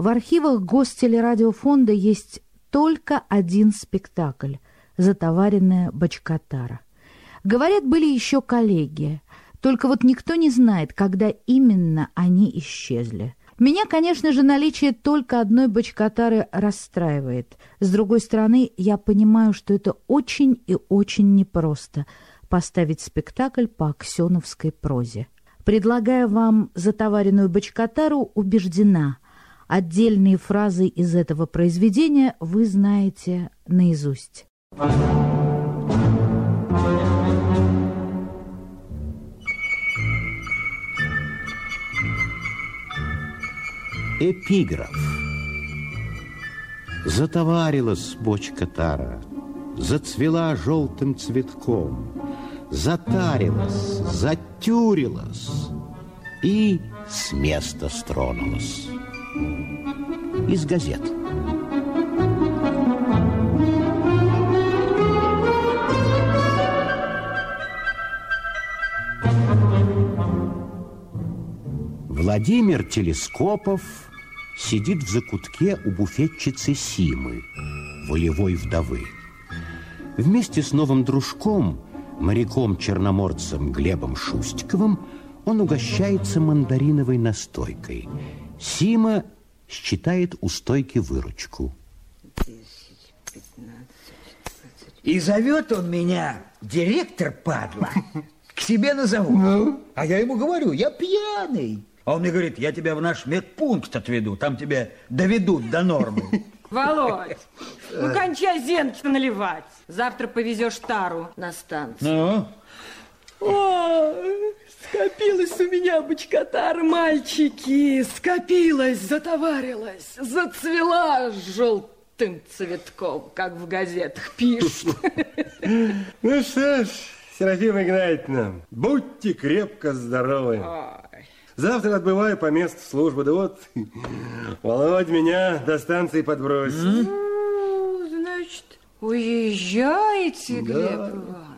В архивах Гостелерадиофонда есть только один спектакль «Затоваренная бочкотара». Говорят, были еще коллеги, только вот никто не знает, когда именно они исчезли. Меня, конечно же, наличие только одной бочкотары расстраивает. С другой стороны, я понимаю, что это очень и очень непросто поставить спектакль по аксеновской прозе. Предлагая вам затоваренную бочкотару, убеждена, отдельные фразы из этого произведения вы знаете наизусть. Эпиграф. Затоварилась бочка тара, Зацвела желтым цветком, Затарилась, затюрилась И с места стронулась. Из газет. Владимир Телескопов сидит в закутке у буфетчицы Симы, волевой вдовы. Вместе с новым дружком, моряком-черноморцем Глебом Шустиковым, он угощается мандариновой настойкой. Сима считает у стойки выручку. И зовет он меня, директор падла, к себе на завод. Ну? А я ему говорю, я пьяный. А он мне говорит, я тебя в наш медпункт отведу, там тебя доведут до нормы. Володь, ну кончай зенки наливать. Завтра повезешь тару на станцию. Ну? О, скопилась у меня бочкотар, мальчики, скопилась, затоварилась, зацвела желтым цветком, как в газетах пишут. Ну что ж, Серафима Игнатьевна, будьте крепко здоровы. Завтра отбываю по месту службы. Да вот, Володь меня до станции подбросит. Ну, значит, уезжаете, да. Глеб Иванович?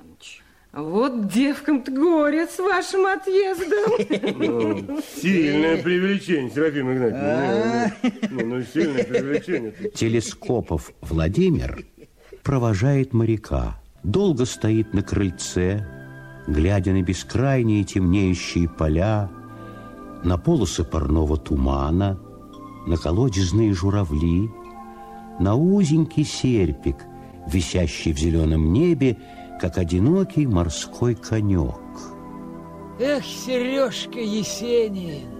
Вот девкам-то горе с вашим отъездом. Ну, сильное привлечение, Серафима Игнатьевна. Ну, ну, сильное привлечение. Телескопов Владимир провожает моряка. Долго стоит на крыльце, глядя на бескрайние темнеющие поля, на полосы парного тумана, на колодезные журавли, на узенький серпик, висящий в зеленом небе, как одинокий морской конек. Эх, Сережка Есенин,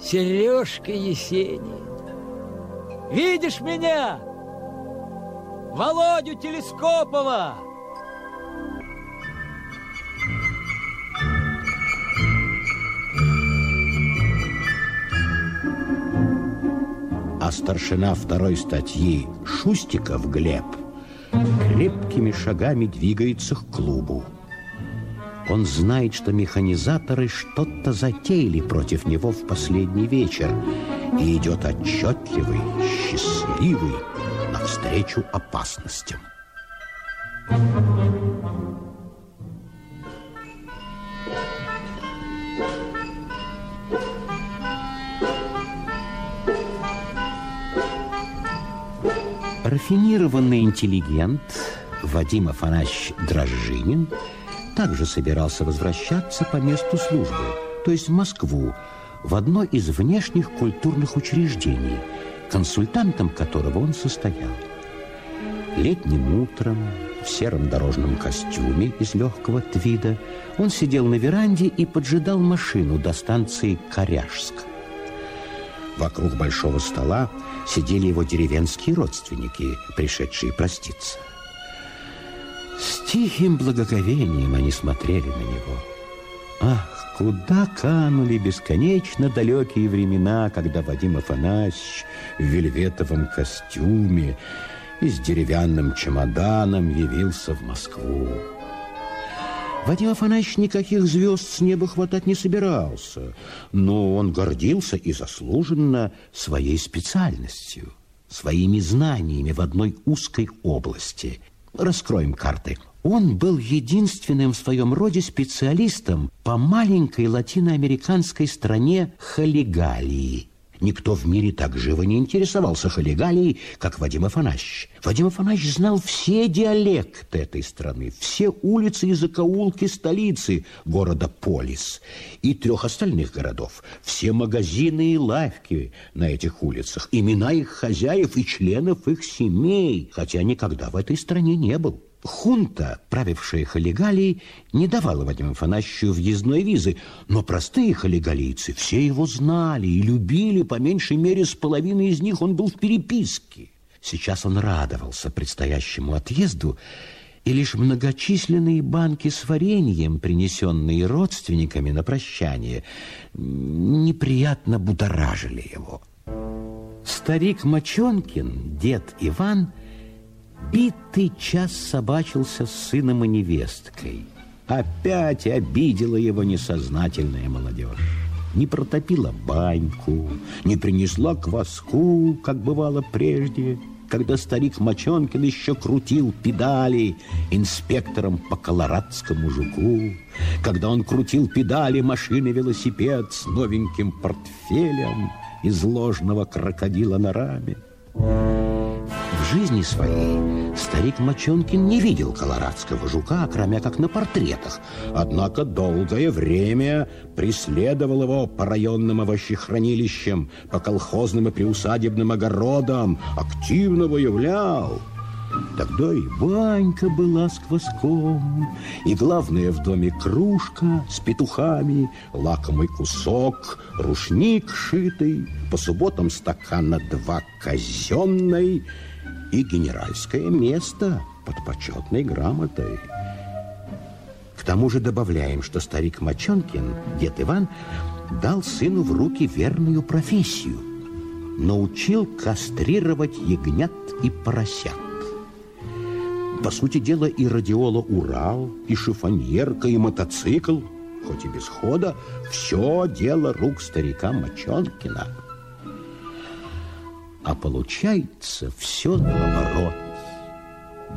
Сережка Есенин, видишь меня? Володю Телескопова! а старшина второй статьи Шустиков Глеб крепкими шагами двигается к клубу. Он знает, что механизаторы что-то затеяли против него в последний вечер и идет отчетливый, счастливый навстречу опасностям. Рафинированный интеллигент Вадим Афанасьевич Дрожжинин также собирался возвращаться по месту службы, то есть в Москву, в одно из внешних культурных учреждений, консультантом которого он состоял. Летним утром в сером дорожном костюме из легкого твида он сидел на веранде и поджидал машину до станции Коряжск. Вокруг большого стола сидели его деревенские родственники, пришедшие проститься. С тихим благоговением они смотрели на него. Ах, куда канули бесконечно далекие времена, когда Вадим Афанасьевич в вельветовом костюме и с деревянным чемоданом явился в Москву. Вадим Афанасьевич никаких звезд с неба хватать не собирался, но он гордился и заслуженно своей специальностью, своими знаниями в одной узкой области. Раскроем карты. Он был единственным в своем роде специалистом по маленькой латиноамериканской стране Халигалии – Никто в мире так живо не интересовался Халигалией, как Вадим Афанасьевич. Вадим Афанасьевич знал все диалекты этой страны, все улицы и закоулки столицы города Полис и трех остальных городов, все магазины и лавки на этих улицах, имена их хозяев и членов их семей, хотя никогда в этой стране не был. Хунта, правившая Халигалией, не давала Вадиму Афанасьевичу въездной визы, но простые халигалийцы все его знали и любили, по меньшей мере, с половиной из них он был в переписке. Сейчас он радовался предстоящему отъезду, и лишь многочисленные банки с вареньем, принесенные родственниками на прощание, неприятно будоражили его. Старик Мочонкин, дед Иван – Битый час собачился с сыном и невесткой. Опять обидела его несознательная молодежь. Не протопила баньку, не принесла кваску, как бывало прежде, когда старик Мочонкин еще крутил педали инспектором по колорадскому жуку, когда он крутил педали машины-велосипед с новеньким портфелем из ложного крокодила на раме. В жизни своей старик Мочонкин не видел колорадского жука, кроме как на портретах. Однако долгое время преследовал его по районным овощехранилищам, по колхозным и приусадебным огородам, активно выявлял – Тогда и банька была с кваском, и главное в доме кружка с петухами, лакомый кусок, рушник шитый, по субботам стакана два казенной и генеральское место под почетной грамотой. К тому же добавляем, что старик Мочонкин, дед Иван, дал сыну в руки верную профессию. Научил кастрировать ягнят и поросят. По сути дела, и радиола «Урал», и шифоньерка, и мотоцикл, хоть и без хода, все дело рук старика Мочонкина. А получается все наоборот,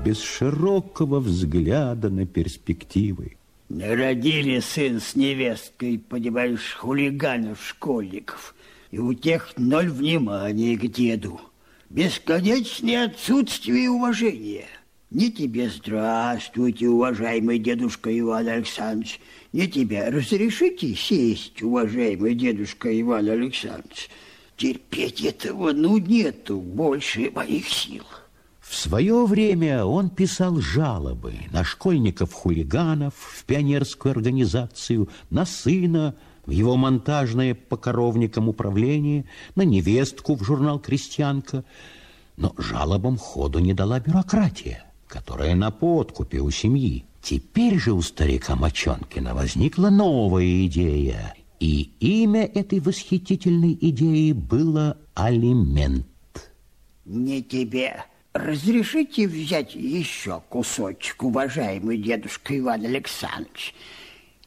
без широкого взгляда на перспективы. Народили сын с невесткой, понимаешь, хулиганов-школьников, и у тех ноль внимания к деду. Бесконечное отсутствие уважения – не тебе здравствуйте, уважаемый дедушка Иван Александрович. Не тебе разрешите сесть, уважаемый дедушка Иван Александрович. Терпеть этого, ну, нету больше моих сил. В свое время он писал жалобы на школьников-хулиганов в пионерскую организацию, на сына в его монтажное по коровникам управление, на невестку в журнал «Крестьянка». Но жалобам ходу не дала бюрократия которая на подкупе у семьи. Теперь же у старика Мочонкина возникла новая идея, и имя этой восхитительной идеи было алимент. Не тебе. Разрешите взять еще кусочек, уважаемый дедушка Иван Александрович?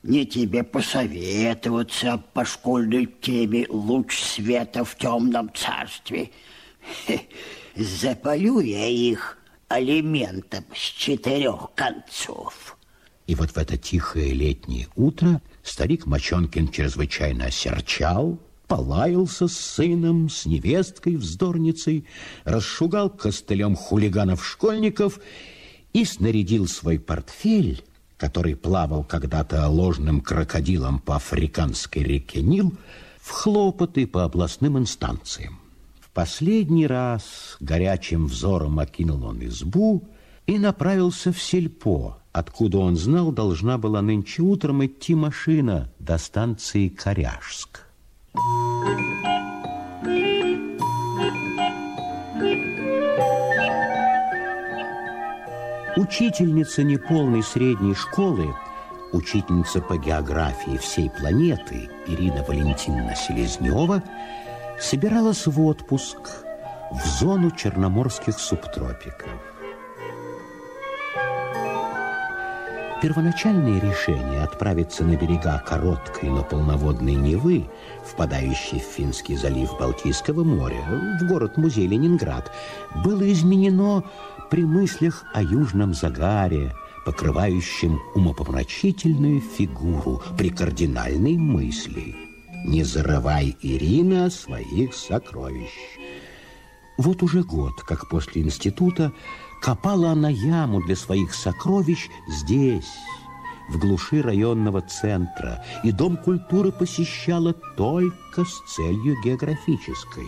Не тебе посоветоваться по школьной теме «Луч света в темном царстве». Запалю я их алиментом с четырех концов. И вот в это тихое летнее утро старик Мочонкин чрезвычайно осерчал, полаялся с сыном, с невесткой, вздорницей, расшугал костылем хулиганов-школьников и снарядил свой портфель, который плавал когда-то ложным крокодилом по африканской реке Нил, в хлопоты по областным инстанциям последний раз горячим взором окинул он избу и направился в сельпо, откуда он знал, должна была нынче утром идти машина до станции Коряжск. Учительница неполной средней школы, учительница по географии всей планеты Ирина Валентиновна Селезнева – собиралась в отпуск в зону черноморских субтропиков. Первоначальное решение отправиться на берега короткой, но полноводной Невы, впадающей в Финский залив Балтийского моря, в город-музей Ленинград, было изменено при мыслях о южном загаре, покрывающем умопомрачительную фигуру при кардинальной мысли – Не зарывай, Ирина, своих сокровищ. Вот уже год, как после института, копала она яму для своих сокровищ здесь, в глуши районного центра, и Дом культуры посещала только с целью географической,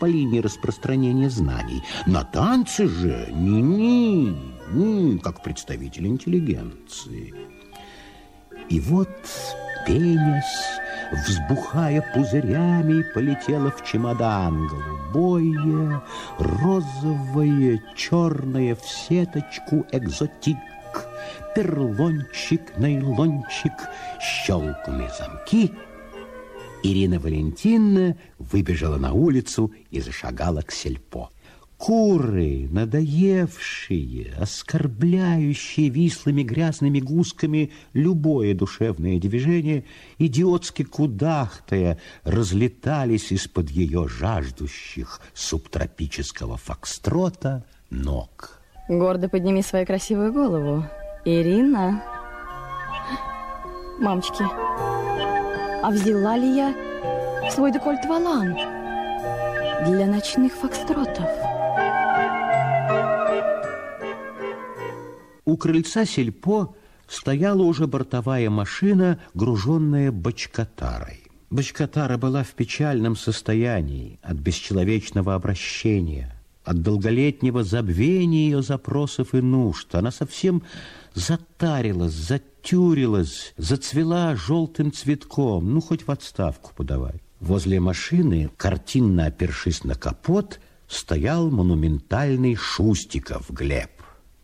по линии распространения знаний. На танцы же ни-ни, ни, как представитель интеллигенции. И вот пенясь, взбухая пузырями, полетела в чемодан голубое, розовое, черное в сеточку экзотик перлончик, нейлончик, щелкнули замки. Ирина Валентиновна выбежала на улицу и зашагала к сельпо. Куры, надоевшие, оскорбляющие вислыми грязными гусками любое душевное движение, идиотски кудахтая, разлетались из-под ее жаждущих субтропического фокстрота ног. Гордо подними свою красивую голову. Ирина. Мамочки, а взяла ли я свой декольт-валан для ночных фокстротов? У крыльца сельпо стояла уже бортовая машина, груженная бочкотарой. Бочкотара была в печальном состоянии от бесчеловечного обращения, от долголетнего забвения ее запросов и нужд. Она совсем затарилась, затюрилась, зацвела желтым цветком, ну, хоть в отставку подавай. Возле машины, картинно опершись на капот, стоял монументальный Шустиков Глеб,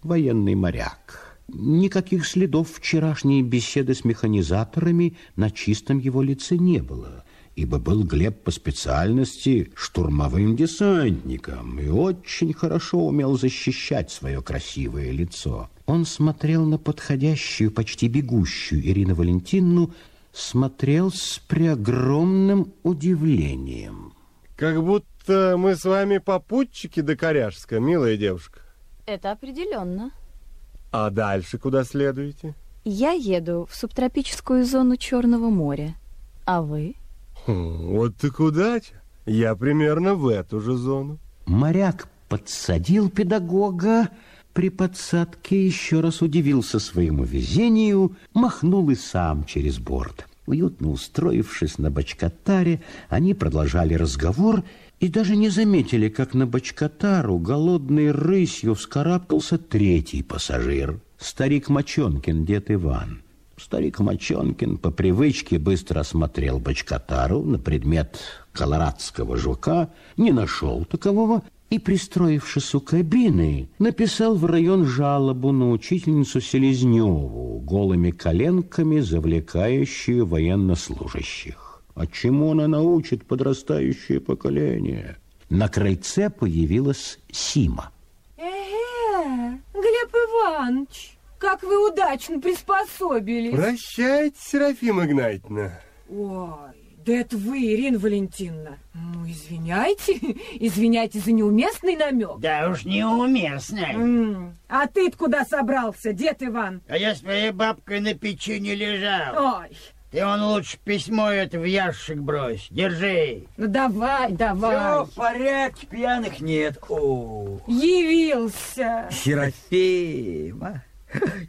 военный моряк. Никаких следов вчерашней беседы с механизаторами на чистом его лице не было, ибо был Глеб по специальности штурмовым десантником и очень хорошо умел защищать свое красивое лицо. Он смотрел на подходящую, почти бегущую Ирину Валентиновну, смотрел с преогромным удивлением. Как будто мы с вами попутчики до Коряжска, милая девушка. Это определенно. А дальше куда следуете? Я еду в субтропическую зону Черного моря. А вы? Хм, вот так удача. Я примерно в эту же зону. Моряк подсадил педагога, при подсадке еще раз удивился своему везению, махнул и сам через борт. Уютно устроившись на бочкотаре, они продолжали разговор и даже не заметили, как на бочкотару голодной рысью вскарабкался третий пассажир, старик Мочонкин, дед Иван. Старик Мочонкин по привычке быстро осмотрел бочкотару на предмет колорадского жука, не нашел такового и, пристроившись у кабины, написал в район жалобу на учительницу Селезневу, голыми коленками завлекающую военнослужащих. А чему она научит подрастающее поколение? На крыльце появилась Сима. Эге, Глеб Иванович, как вы удачно приспособились. Прощайте, Серафима Игнатьевна. Ой, да это вы, Ирина Валентиновна. Ну, извиняйте, извиняйте за неуместный намек. Да уж неуместно. М, А ты куда собрался, дед Иван? А я с твоей бабкой на печи не лежал. Ой, Ты он лучше письмо это в ящик брось. Держи. ну давай, давай. в порядке, пьяных нет. О, Явился. Серафима,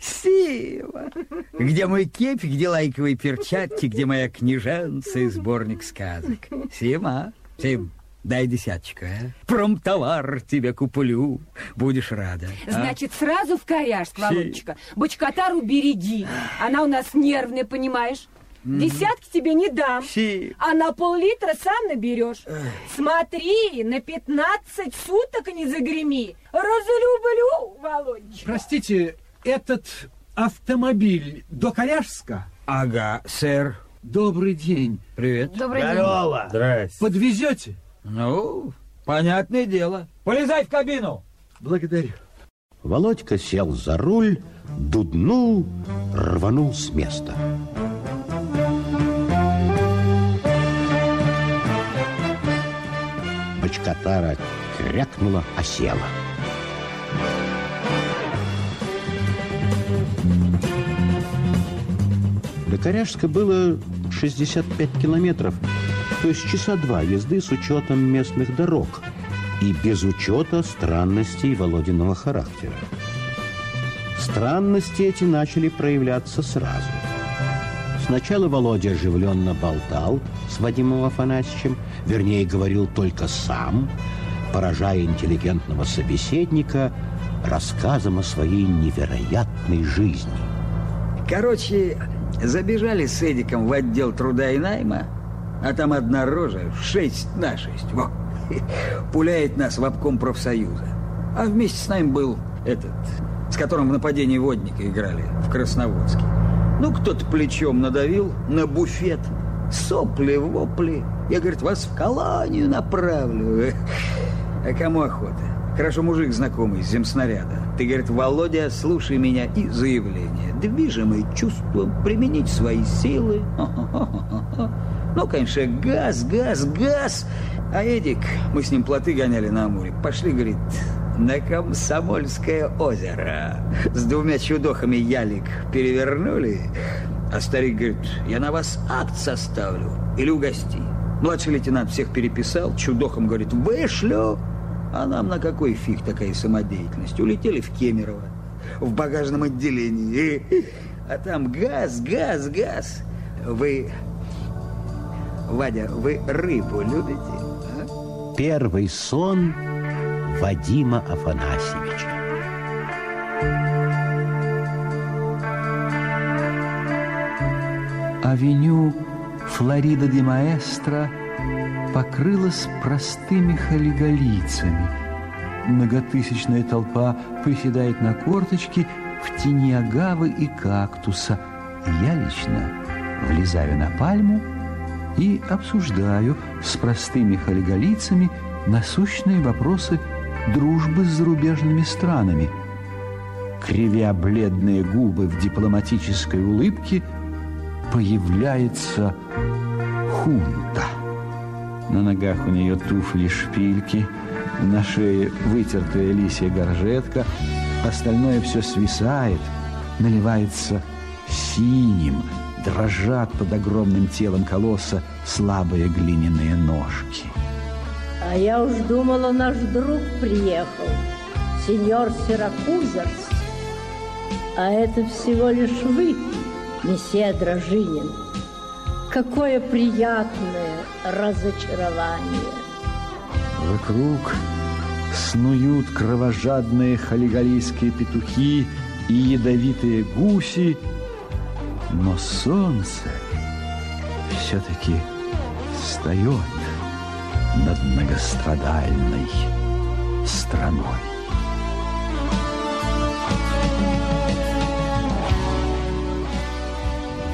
Сима. Где мой кепик, где лайковые перчатки, где моя книженца и сборник сказок? Сима, Сим, дай десяточку, а? Промтовар тебе куплю, будешь рада. а? Значит, сразу в Коряжск, Володечка. Бочкотару береги. Она у нас нервная, понимаешь? Десятки тебе не дам. Си. А на пол-литра сам наберешь. Смотри, на 15 суток не загреми. Разлюблю, Володечка. Простите, этот автомобиль до Коряжска? Ага, сэр. Добрый день. Привет. Добрый день. Здорово. Здрасте. Подвезете? Ну, понятное дело. Полезай в кабину. Благодарю. Володька сел за руль, дуднул, рванул с места. Бочкотара крякнула, осела. До Коряжска было 65 километров, то есть часа два езды с учетом местных дорог и без учета странностей Володиного характера. Странности эти начали проявляться сразу. Сначала Володя оживленно болтал с Вадимом Афанасьевичем, вернее, говорил только сам, поражая интеллигентного собеседника рассказом о своей невероятной жизни. Короче, забежали с Эдиком в отдел труда и найма, а там одна рожа, шесть на шесть, во, пуляет нас в обком профсоюза. А вместе с нами был этот, с которым в нападении водника играли в Красноводске. Ну, кто-то плечом надавил на буфет, сопли, вопли. Я, говорит, вас в колонию направлю. А кому охота? Хорошо, мужик знакомый земснаряда. Ты, говорит, Володя, слушай меня и заявление. Движимый чувством применить свои силы. Ну, конечно, газ, газ, газ. А Эдик, мы с ним плоты гоняли на Амуре. Пошли, говорит, на Комсомольское озеро. С двумя чудохами ялик перевернули. А старик говорит, я на вас акт составлю или угости. Младший лейтенант всех переписал, чудохом говорит, вышлю. А нам на какой фиг такая самодеятельность? Улетели в Кемерово, в багажном отделении. А там газ, газ, газ. Вы, Вадя, вы рыбу любите? А? Первый сон Вадима Афанасьевича. Авеню Флорида де Маэстро покрылась простыми халигалийцами. Многотысячная толпа приседает на корточки в тени агавы и кактуса. Я лично влезаю на пальму и обсуждаю с простыми халигалийцами насущные вопросы дружбы с зарубежными странами. Кривя бледные губы в дипломатической улыбке, появляется хунта. На ногах у нее туфли-шпильки, на шее вытертая лисья горжетка, остальное все свисает, наливается синим, дрожат под огромным телом колосса слабые глиняные ножки. А я уж думала, наш друг приехал, сеньор Сиракузерс. А это всего лишь вы, месье Дрожинин. Какое приятное разочарование. Вокруг снуют кровожадные халигалийские петухи и ядовитые гуси, но солнце все-таки встает над многострадальной страной.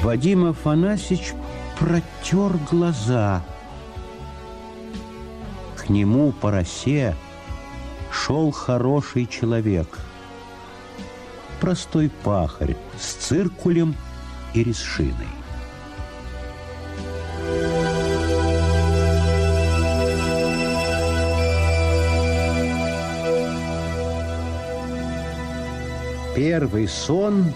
Вадим Афанасьевич протер глаза. К нему по росе шел хороший человек. Простой пахарь с циркулем и решиной. Первый сон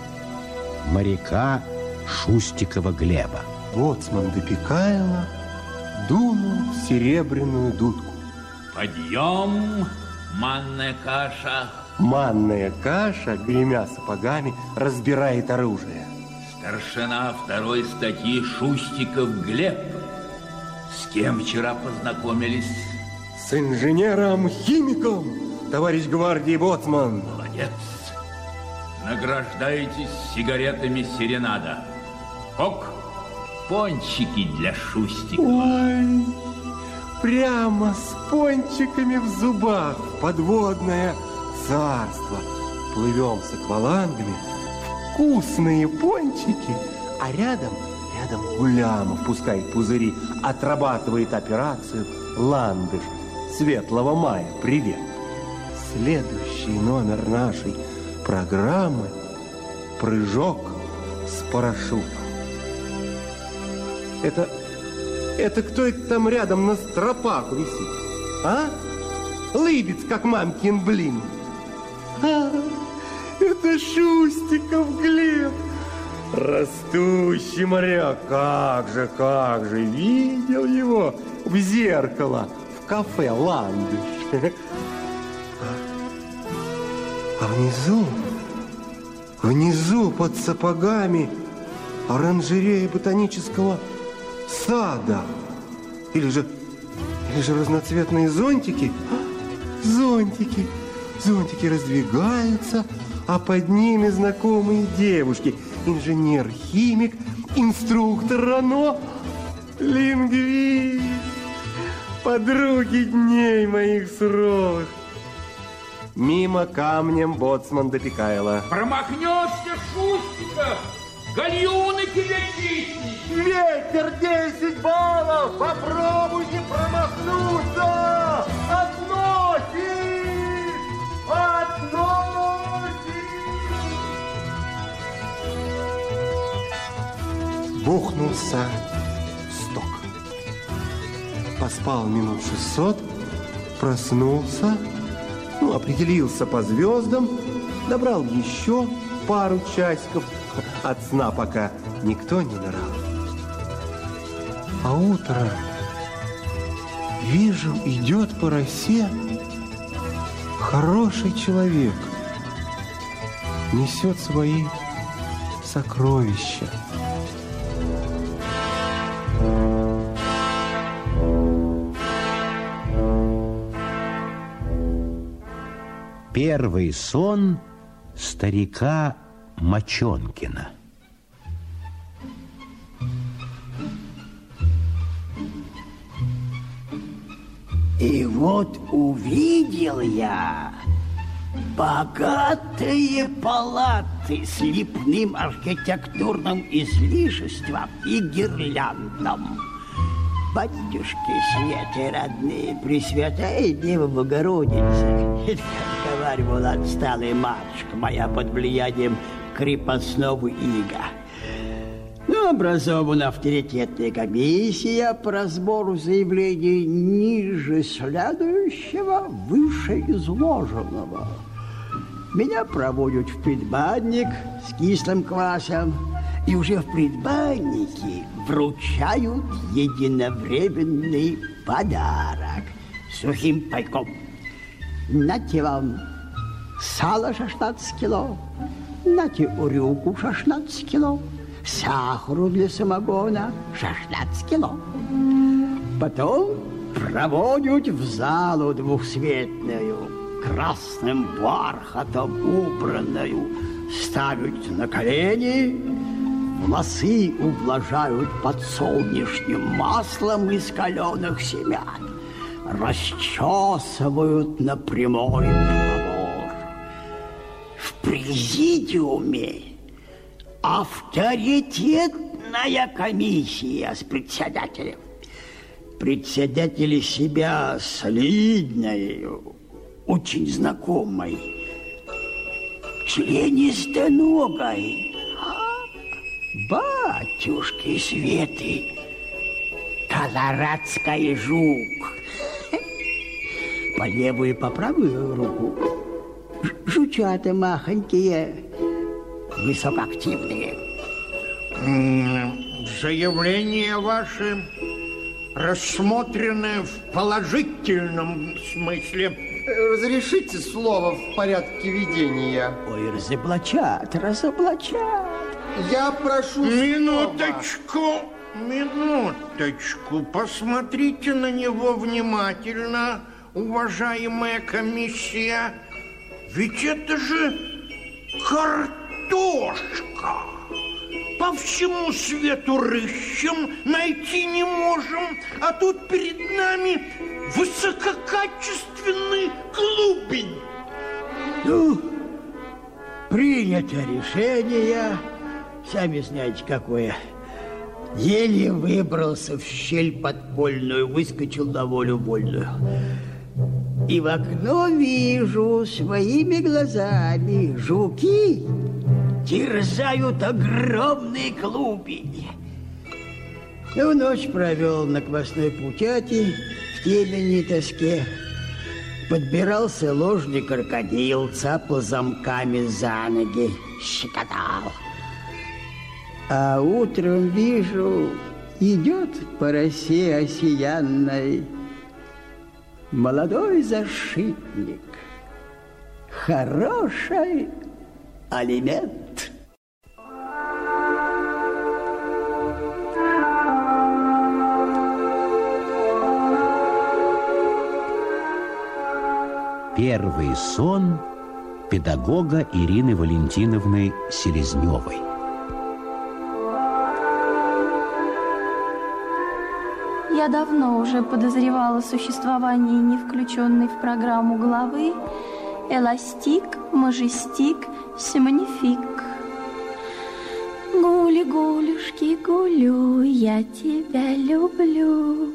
моряка Шустикова Глеба. Боцман допекаяла, дунул в серебряную дудку. Подъем, манная каша. Манная каша, гремя сапогами, разбирает оружие. Старшина второй статьи Шустиков Глеб. С кем вчера познакомились? С инженером-химиком, товарищ гвардии Боцман. Молодец. Награждаетесь сигаретами Серенада. Ок, пончики для Шустикова. Ой, прямо с пончиками в зубах. Подводное царство. Плывем с аквалангами. Вкусные пончики. А рядом, рядом Гулямов пускает пузыри. Отрабатывает операцию «Ландыш» Светлого мая. Привет. Следующий номер нашей программы «Прыжок с парашютом». Это, это кто это там рядом на стропах висит? А? Лыбец, как мамкин блин. А, это Шустиков Глеб. Растущий моряк, как же, как же, видел его в зеркало в кафе «Ландыш». А внизу, внизу под сапогами оранжерея ботанического сада. Или же, или же разноцветные зонтики. Зонтики, зонтики раздвигаются, а под ними знакомые девушки. Инженер, химик, инструктор РАНО, лингвист. Подруги дней моих суровых. Мимо камнем боцман допекаяла. Промахнешься, Шустиков! Гальюны тебе чистить! Ветер 10 баллов! Попробуй не промахнуться! Относит! Относит! Бухнулся сток. Поспал минут 600, проснулся, определился по звездам, добрал еще пару часиков от сна, пока никто не нырал. А утром вижу, идет по росе хороший человек, несет свои сокровища. Первый сон старика Мочонкина. И вот увидел я богатые палаты с лепным архитектурным излишеством и гирляндом. Батюшки Светы родные, Пресвятая Дева Богородица, как говаривала отсталая матушка моя под влиянием крепостного ига. Ну, образована авторитетная комиссия по разбору заявлений ниже следующего, выше изложенного. Меня проводят в предбанник с кислым квасом, и уже в предбаннике вручают единовременный подарок сухим пайком. Нате вам сало 16 кило, нате урюку 16 кило, сахару для самогона 16 кило. Потом проводят в залу двухсветную, красным бархатом убранную, ставят на колени, волосы ублажают подсолнечным маслом из каленых семян, расчесывают на прямой пробор. В президиуме авторитетная комиссия с председателем. Председатель себя солидной, очень знакомой, членистоногой. Батюшки Светы, колорадский жук. По левую и по правую руку жучата махонькие, высокоактивные. Заявление ваше рассмотрено в положительном смысле. Разрешите слово в порядке ведения? Ой, разоблачат, разоблачат. Я прошу Минуточку, минуточку. Посмотрите на него внимательно, уважаемая комиссия. Ведь это же картошка. По всему свету рыщем, найти не можем, а тут перед нами высококачественный клубень. Ну, принято решение, сами знаете какое. Еле выбрался в щель подпольную, выскочил на волю вольную. И в окно вижу своими глазами жуки терзают огромные клубень. Ну, ночь провел на квасной путяти в темени тоске. Подбирался ложный крокодил, цапал замками за ноги, щекотал. А утром вижу, идет по росе осиянной молодой защитник. Хороший алимент. Первый сон педагога Ирины Валентиновны Селезневой. Я давно уже подозревала существование не включенной в программу главы «Эластик, мажестик, семанифик». Гули-гулюшки, гулю, я тебя люблю.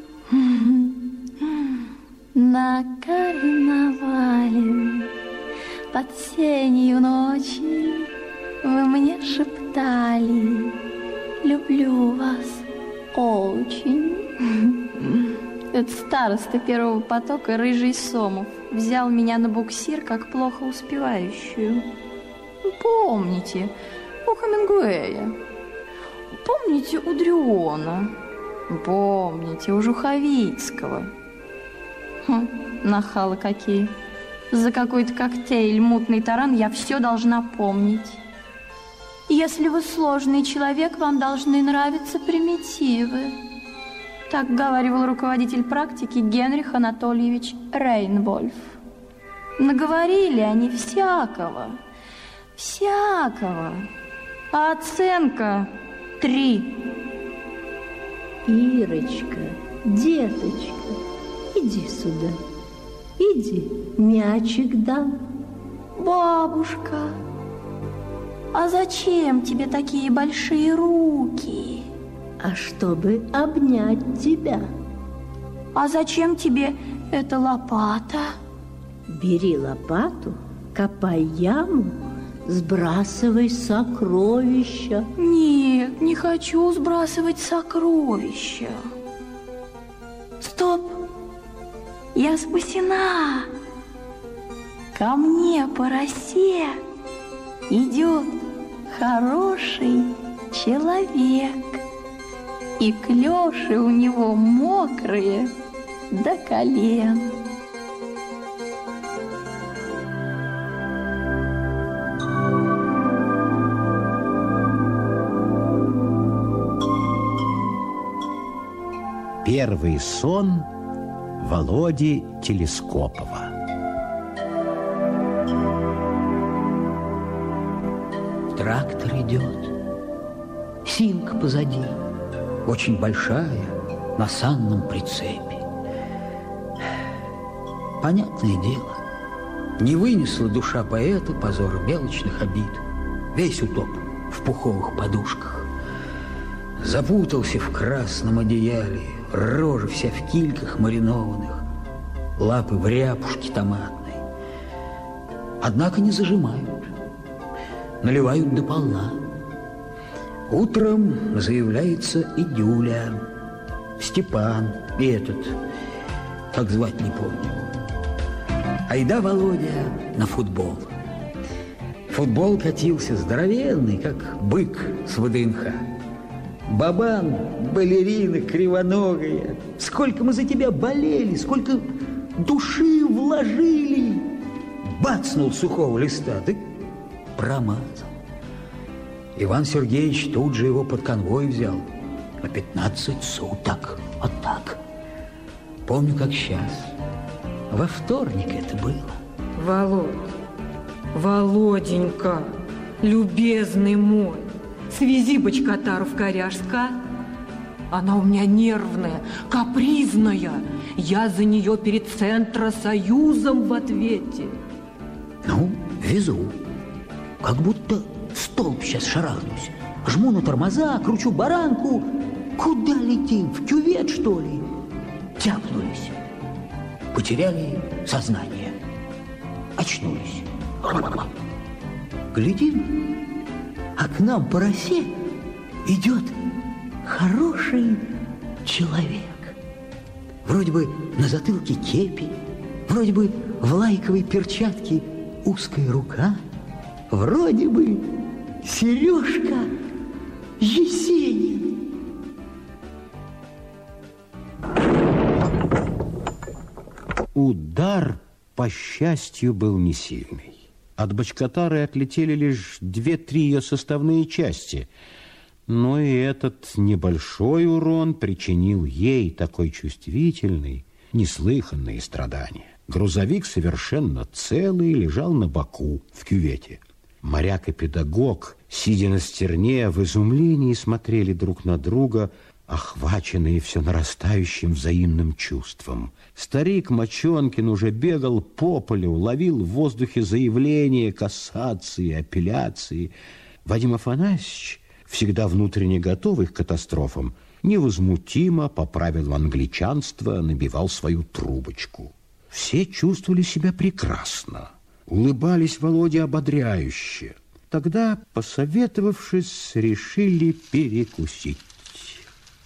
На карнавале под сенью ночи Вы мне шептали Люблю вас очень. Это староста первого потока Рыжий Сомов Взял меня на буксир, как плохо успевающую. Помните у Хамингуэя Помните у Дрюона Помните у Жуховицкого? Хм, нахалы какие. За какой-то коктейль, мутный таран я все должна помнить. Если вы сложный человек, вам должны нравиться примитивы. Так говаривал руководитель практики Генрих Анатольевич Рейнвольф. Наговорили они всякого, всякого. А оценка три. Ирочка, деточка, Иди сюда. Иди, мячик дам. Бабушка, а зачем тебе такие большие руки? А чтобы обнять тебя. А зачем тебе эта лопата? Бери лопату, копай яму, сбрасывай сокровища. Нет, не хочу сбрасывать сокровища. Стоп! я спасена. Ко мне по росе идет хороший человек. И клёши у него мокрые до колен. Первый сон – Володи Телескопова. Идет. Синка позади, очень большая, на санном прицепе. Понятное дело, не вынесла душа поэта позора мелочных обид. Весь утоп в пуховых подушках. Запутался в красном одеяле, рожа вся в кильках маринованных, лапы в ряпушке томатной. Однако не зажимают, наливают до полна. Утром заявляется и Дюля, Степан и этот, как звать не помню. Айда Володя на футбол. Футбол катился здоровенный, как бык с ВДНХ. Бабан, балерина кривоногая, сколько мы за тебя болели, сколько души вложили. Бацнул сухого листа, ты промазал. Иван Сергеевич тут же его под конвой взял на 15 суток. Вот так. Помню, как сейчас. Во вторник это было. Володь, Володенька, любезный мой, Свези бочкотару в коряжска. Она у меня нервная, капризная. Я за нее перед Центросоюзом в ответе. Ну, везу. Как будто столб сейчас шарахнусь. Жму на тормоза, кручу баранку. Куда летим? В кювет, что ли? Тяпнулись. Потеряли сознание. Очнулись. Глядим, а к нам по росе идет хороший человек. Вроде бы на затылке кепи, вроде бы в лайковой перчатке узкая рука, вроде бы сережка, Есенин. Удар, по счастью, был не сильный. От бочкотары отлетели лишь две-три ее составные части. Но и этот небольшой урон причинил ей такой чувствительный, неслыханные страдания. Грузовик совершенно целый лежал на боку в кювете. Моряк и педагог, сидя на стерне, в изумлении смотрели друг на друга, охваченные все нарастающим взаимным чувством. Старик Мочонкин уже бегал по полю, ловил в воздухе заявления, кассации, апелляции. Вадим Афанасьевич, всегда внутренне готовый к катастрофам, невозмутимо по правилам англичанства набивал свою трубочку. Все чувствовали себя прекрасно, улыбались Володе ободряюще. Тогда, посоветовавшись, решили перекусить.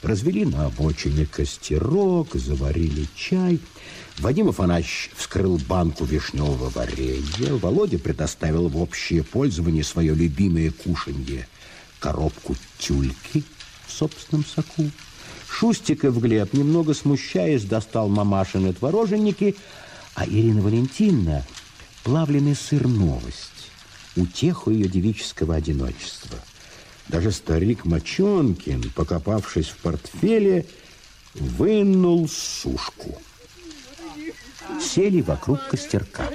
Развели на обочине костерок, заварили чай. Вадим Афанасьевич вскрыл банку вишневого варенья. Володя предоставил в общее пользование свое любимое кушанье – коробку тюльки в собственном соку. Шустиков Глеб, немного смущаясь, достал мамашины твороженники, а Ирина Валентиновна – плавленый сыр новость, утеху ее девического одиночества – даже старик Мочонкин, покопавшись в портфеле, вынул сушку. Сели вокруг костерка.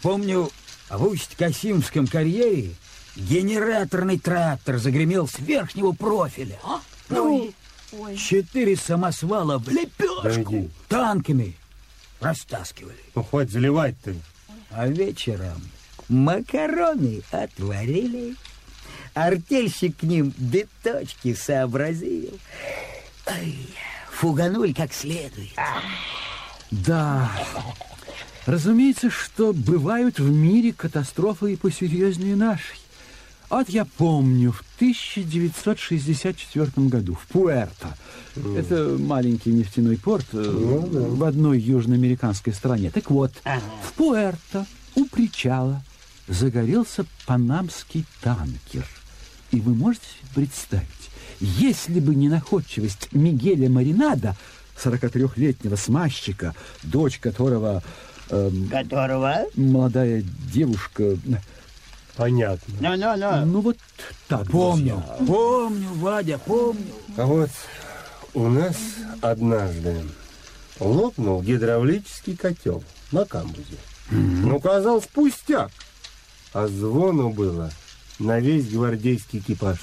Помню, в Усть-Касимском карьере генераторный трактор загремел с верхнего профиля. Ну, четыре самосвала в лепешку танками растаскивали. Ну, хоть заливать ты. А вечером макароны отварили. Артельщик к ним биточки сообразил. Ай, фуганули как следует. Да, разумеется, что бывают в мире катастрофы и посерьезнее нашей. Вот я помню, в 1964 году в Пуэрто, mm. это маленький нефтяной порт mm, в одной южноамериканской стране. Так вот, ага. в Пуэрто у причала загорелся панамский танкер – и вы можете представить, если бы не находчивость Мигеля Маринада, 43-летнего смазчика, дочь которого... Эм, которого? Молодая девушка... Понятно. Ну, ну, вот так. Помню, друзья. помню, Вадя, помню. А вот у нас однажды лопнул гидравлический котел на камбузе. Mm-hmm. Ну, казалось, пустяк. А звону было на весь гвардейский экипаж.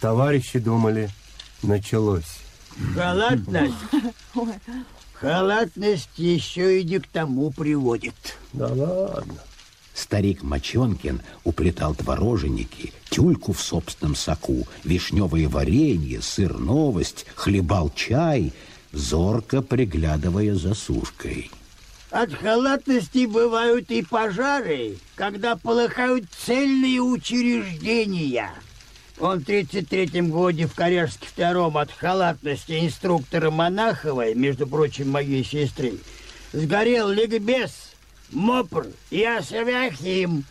Товарищи думали, началось. Халатность? Халатность еще и не к тому приводит. Да ладно. Старик Мочонкин уплетал твороженики, тюльку в собственном соку, вишневое варенье, сыр новость, хлебал чай, зорко приглядывая за сушкой. От халатности бывают и пожары, когда полыхают цельные учреждения. Он в 33-м годе в Коряжске втором от халатности инструктора Монаховой, между прочим, моей сестры, сгорел ликбез, МОПР и Асавиахим,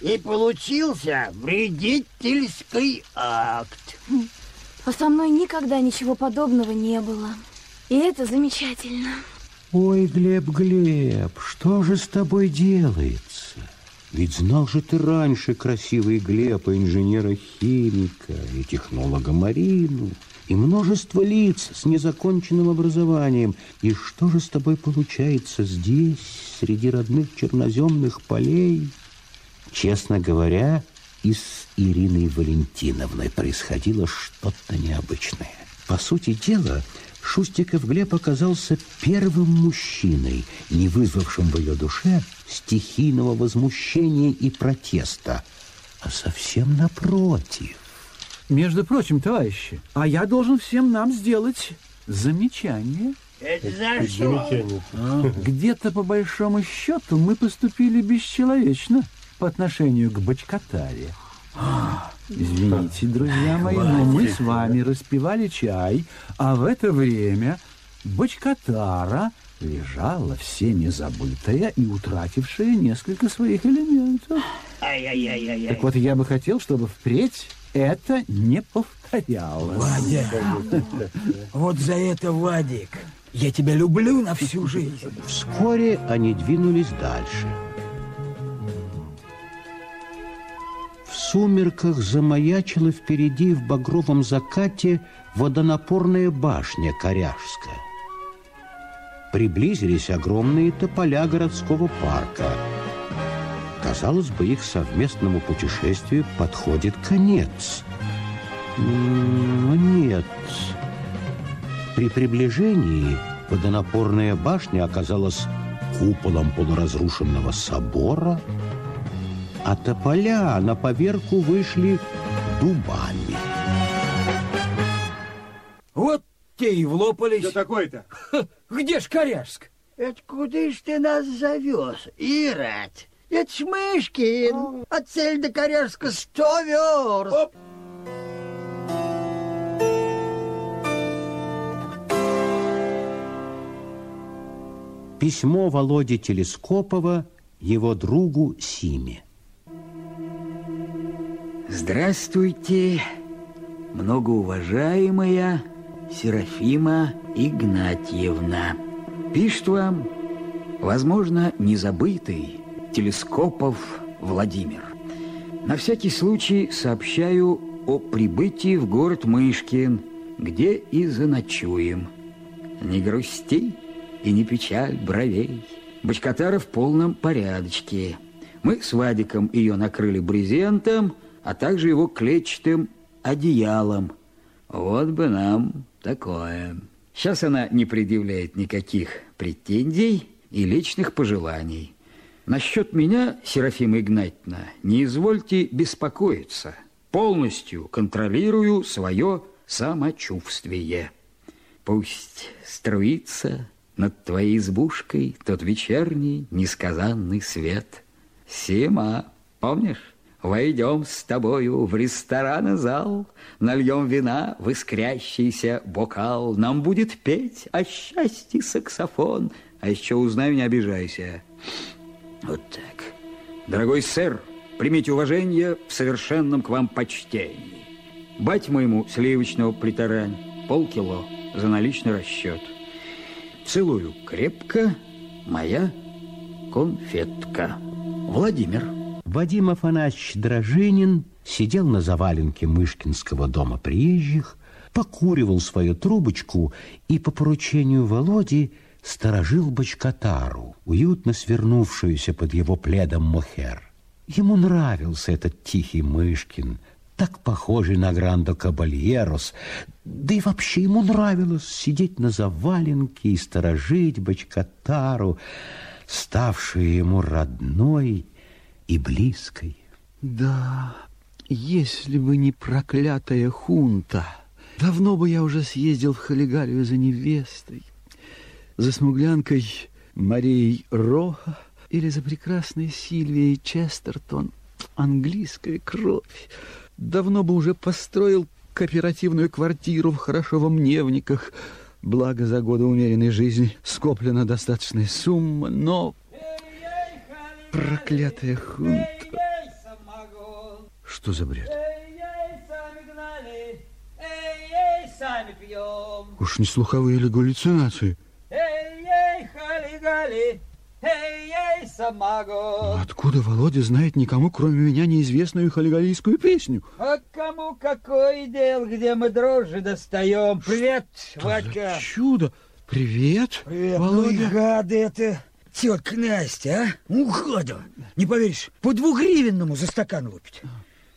и получился вредительский акт. А со мной никогда ничего подобного не было. И это замечательно. Ой, Глеб, Глеб, что же с тобой делается? Ведь знал же ты раньше красивый Глеб, инженера-химика и технолога Марину, и множество лиц с незаконченным образованием. И что же с тобой получается здесь, среди родных черноземных полей? Честно говоря, и с Ириной Валентиновной происходило что-то необычное. По сути дела, Шустиков Глеб оказался первым мужчиной, не вызвавшим в ее душе стихийного возмущения и протеста, а совсем напротив. Между прочим, товарищи, а я должен всем нам сделать замечание. Это за что? А, Где-то, по большому счету, мы поступили бесчеловечно по отношению к бочкотаре. Извините, друзья мои, но мы с вами распивали чай, а в это время бочкотара лежала всеми забытая и утратившая несколько своих элементов. Так вот, я бы хотел, чтобы впредь это не повторялось. Вадя, вот за это, Вадик, я тебя люблю на всю жизнь. Вскоре они двинулись дальше. В сумерках замаячила впереди в багровом закате водонапорная башня Коряжская. Приблизились огромные тополя городского парка. Казалось бы, их совместному путешествию подходит конец. Но нет. При приближении водонапорная башня оказалась куполом полуразрушенного собора, а тополя на поверку вышли дубами. Вот те и влопались. Что такое-то? Где ж Коряжск? Это куда ж ты нас завез, Ирать? Это ж Мышкин. От цель до Коряжска сто верст. Письмо Володи Телескопова его другу Симе. Здравствуйте, многоуважаемая Серафима Игнатьевна. Пишет вам, возможно, незабытый Телескопов Владимир. На всякий случай сообщаю о прибытии в город Мышкин, где и заночуем. Не грусти и не печаль бровей. Бочкатара в полном порядочке. Мы с Вадиком ее накрыли брезентом, а также его клетчатым одеялом. Вот бы нам такое. Сейчас она не предъявляет никаких претензий и личных пожеланий. Насчет меня, Серафима Игнатьевна, не извольте беспокоиться. Полностью контролирую свое самочувствие. Пусть струится над твоей избушкой тот вечерний несказанный свет. Сима, помнишь? Войдем с тобою в ресторан и зал, Нальем вина в искрящийся бокал. Нам будет петь о счастье саксофон. А еще узнаю, не обижайся. Вот так. Дорогой сэр, примите уважение в совершенном к вам почтении. Бать моему сливочного притарань полкило за наличный расчет. Целую крепко, моя конфетка. Владимир. Вадим Афанасьевич Дрожинин сидел на заваленке Мышкинского дома приезжих, покуривал свою трубочку и по поручению Володи сторожил бочкотару, уютно свернувшуюся под его пледом мохер. Ему нравился этот тихий Мышкин, так похожий на Грандо Кабальерос, да и вообще ему нравилось сидеть на заваленке и сторожить бочкотару, ставшую ему родной и близкой. Да, если бы не проклятая хунта, давно бы я уже съездил в Халигалию за невестой, за смуглянкой Марией Роха или за прекрасной Сильвией Честертон. Английская кровь. Давно бы уже построил кооперативную квартиру в Хорошово-Мневниках. Благо, за годы умеренной жизни скоплена достаточная сумма, но проклятая хунта. Что за бред? Уж не слуховые или галлюцинации? Откуда Володя знает никому, кроме меня, неизвестную халигалийскую песню? А кому какой дел, где мы дрожжи достаем? Привет, Что Вадька. чудо! Привет, Привет, Володя. ну и гады это. Тетка Настя, а? Ну, гада. Не поверишь, по двухгривенному за стакан лупить.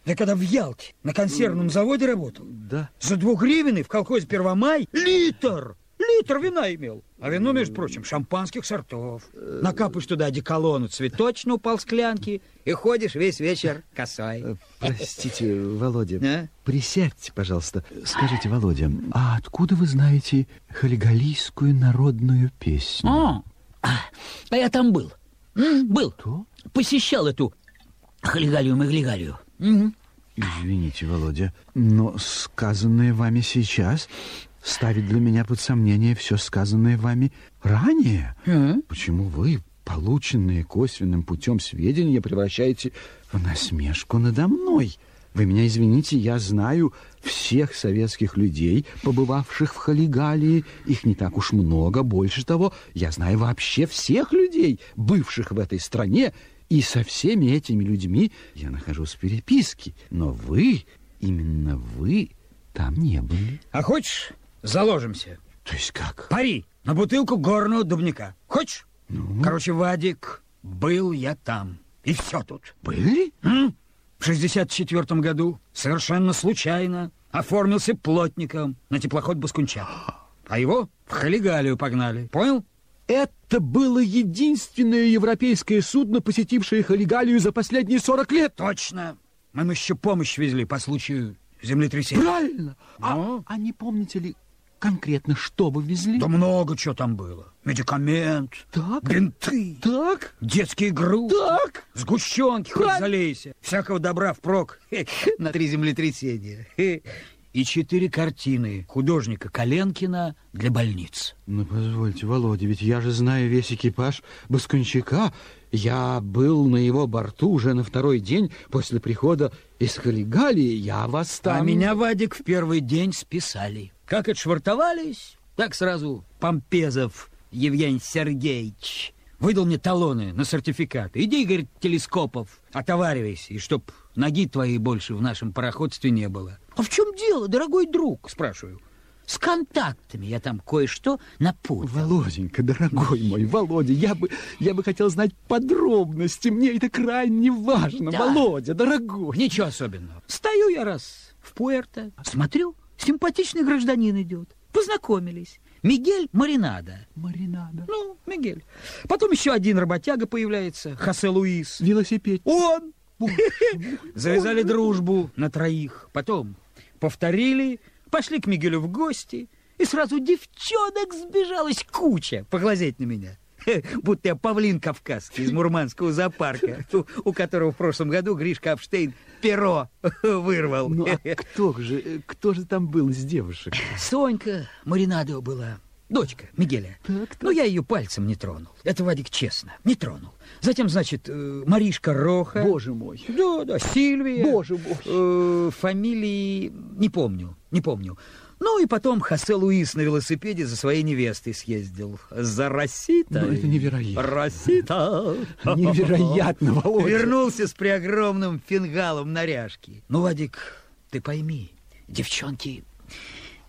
Я когда в Ялте на консервном заводе работал, Да. за двухгривенный в колхозе Первомай литр, литр вина имел. А вино, между прочим, шампанских сортов. Накапаешь туда одеколону цветочного полсклянки и ходишь весь вечер косой. Простите, Володя, А? присядьте, пожалуйста. Скажите, Володя, а откуда вы знаете халигалийскую народную песню? А, а я там был. Был. Кто? Посещал эту халигалию-маглигалию. Мгм. Извините, Володя, но сказанное вами сейчас ставит для меня под сомнение все сказанное вами ранее. М? Почему вы полученные косвенным путем сведения превращаете в насмешку надо мной? Вы меня извините, я знаю всех советских людей, побывавших в Халигалии. Их не так уж много. Больше того, я знаю вообще всех людей, бывших в этой стране. И со всеми этими людьми я нахожусь в переписке. Но вы, именно вы, там не были. А хочешь, заложимся? То есть как? Пари на бутылку горного дубника. Хочешь? Ну? Короче, Вадик, был я там. И все тут. Были? М? В 64 году совершенно случайно оформился плотником на теплоход Баскунчак. А его в Халигалию погнали. Понял? Это было единственное европейское судно, посетившее Халигалию за последние 40 лет. Точно. Мы им еще помощь везли по случаю землетрясения. Правильно. Ну? А, а не помните ли, конкретно что вы везли? Да много чего там было. Медикамент, так, бинты, так, детские игрушки, так, сгущенки, хоть залейся. Всякого добра впрок на три землетрясения. И четыре картины художника Коленкина для больниц. Ну, позвольте, Володя, ведь я же знаю весь экипаж Баскунчака. Я был на его борту уже на второй день после прихода из Халигалии. Я вас там... А меня, Вадик, в первый день списали. Как отшвартовались, так сразу Помпезов Евгений Сергеевич выдал мне талоны на сертификат. Иди, говорит, телескопов, отоваривайся, и чтоб ноги твоей больше в нашем пароходстве не было. А в чем дело, дорогой друг, спрашиваю. С контактами я там кое-что напутал. Володенька, дорогой мой, Володя, я бы, я бы хотел знать подробности. Мне это крайне важно, Да. Володя, дорогой. Ничего особенного. Стою я раз в Пуэрто, смотрю, симпатичный гражданин идет. Познакомились. Мигель Маринада. Маринада. Ну, Мигель. Потом еще один работяга появляется, Хосе Луис. Велосипед. Он! Завязали дружбу на троих. Потом повторили, пошли к Мигелю в гости, и сразу девчонок сбежалась куча поглазеть на меня. Будто я павлин кавказский из Мурманского зоопарка, у, у которого в прошлом году Гришка Апштейн перо вырвал. Ну, а кто же, э, кто же там был из девушек? Сонька Маринадова была, дочка Мигеля. Но я ее пальцем не тронул. Это, Вадик, честно, не тронул. Затем, значит, э, Маришка Роха. Боже мой. Да, да, Сильвия. Боже мой. Э, фамилии не помню, не помню. Ну и потом Хосе Луис на велосипеде за своей невестой съездил. За Роситой. Ну, это невероятно. Росита. Невероятно, Володя. Вернулся с преогромным фингалом наряжки. Ну, Вадик, ты пойми, девчонки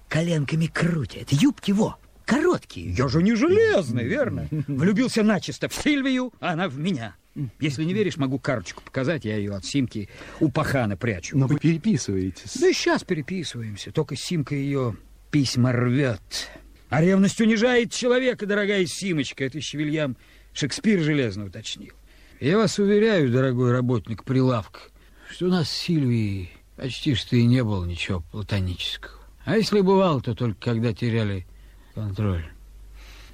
коленками крутят. Юбки во, короткие. Я же не железный, верно? Влюбился начисто в Сильвию, а она в меня. Если не веришь, могу карточку показать, я ее от Симки у пахана прячу. Но вы переписываетесь. Да и сейчас переписываемся, только Симка ее письма рвет. А ревность унижает человека, дорогая Симочка, это еще Вильям Шекспир железно уточнил. Я вас уверяю, дорогой работник прилавка, что у нас с Сильвией почти что и не было ничего платонического. А если бывало, то только когда теряли контроль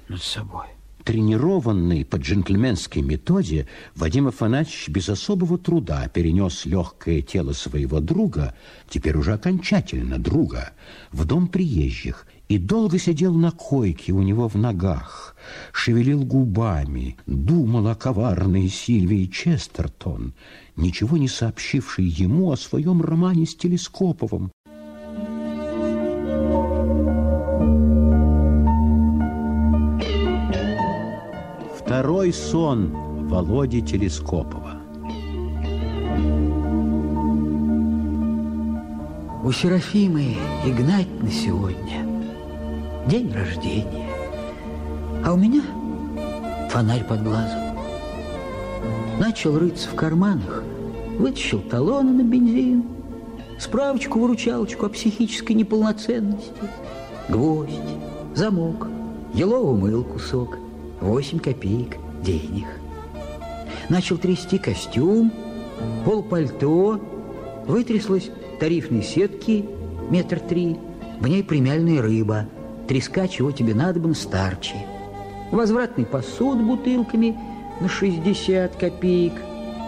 над собой. Тренированный по джентльменской методе, Вадим Афанасьевич без особого труда перенес легкое тело своего друга, теперь уже окончательно друга, в дом приезжих и долго сидел на койке у него в ногах, шевелил губами, думал о коварной Сильвии Честертон, ничего не сообщившей ему о своем романе с Телескоповым. Второй сон Володи Телескопова. У Серафимы Игнатьевны сегодня день рождения, а у меня фонарь под глазом. Начал рыться в карманах, вытащил талоны на бензин, справочку-выручалочку о психической неполноценности, гвоздь, замок, еловый мыл кусок, 8 копеек денег. Начал трясти костюм, полпальто, вытряслась тарифной сетки метр три, в ней премиальная рыба, треска, чего тебе надо старче. Возвратный посуд бутылками на 60 копеек,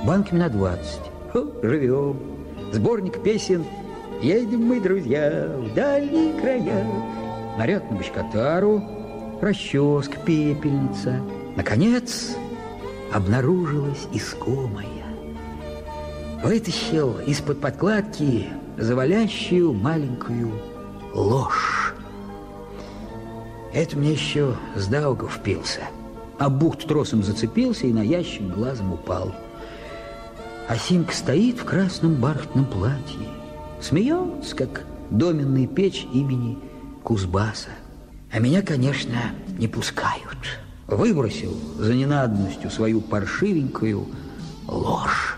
банками на 20. Хо, живем. Сборник песен «Едем мы, друзья, в дальние края». Наряд на бочкотару, расческа, пепельница. Наконец, обнаружилась искомая. вытащил из-под подкладки завалящую маленькую ложь. Это мне еще с Дауга впился. А бухт тросом зацепился и на ящик глазом упал. А Симка стоит в красном бархатном платье, смеется, как доменная печь имени Кузбаса. А меня, конечно, не пускают. Выбросил за ненадобностью свою паршивенькую ложь.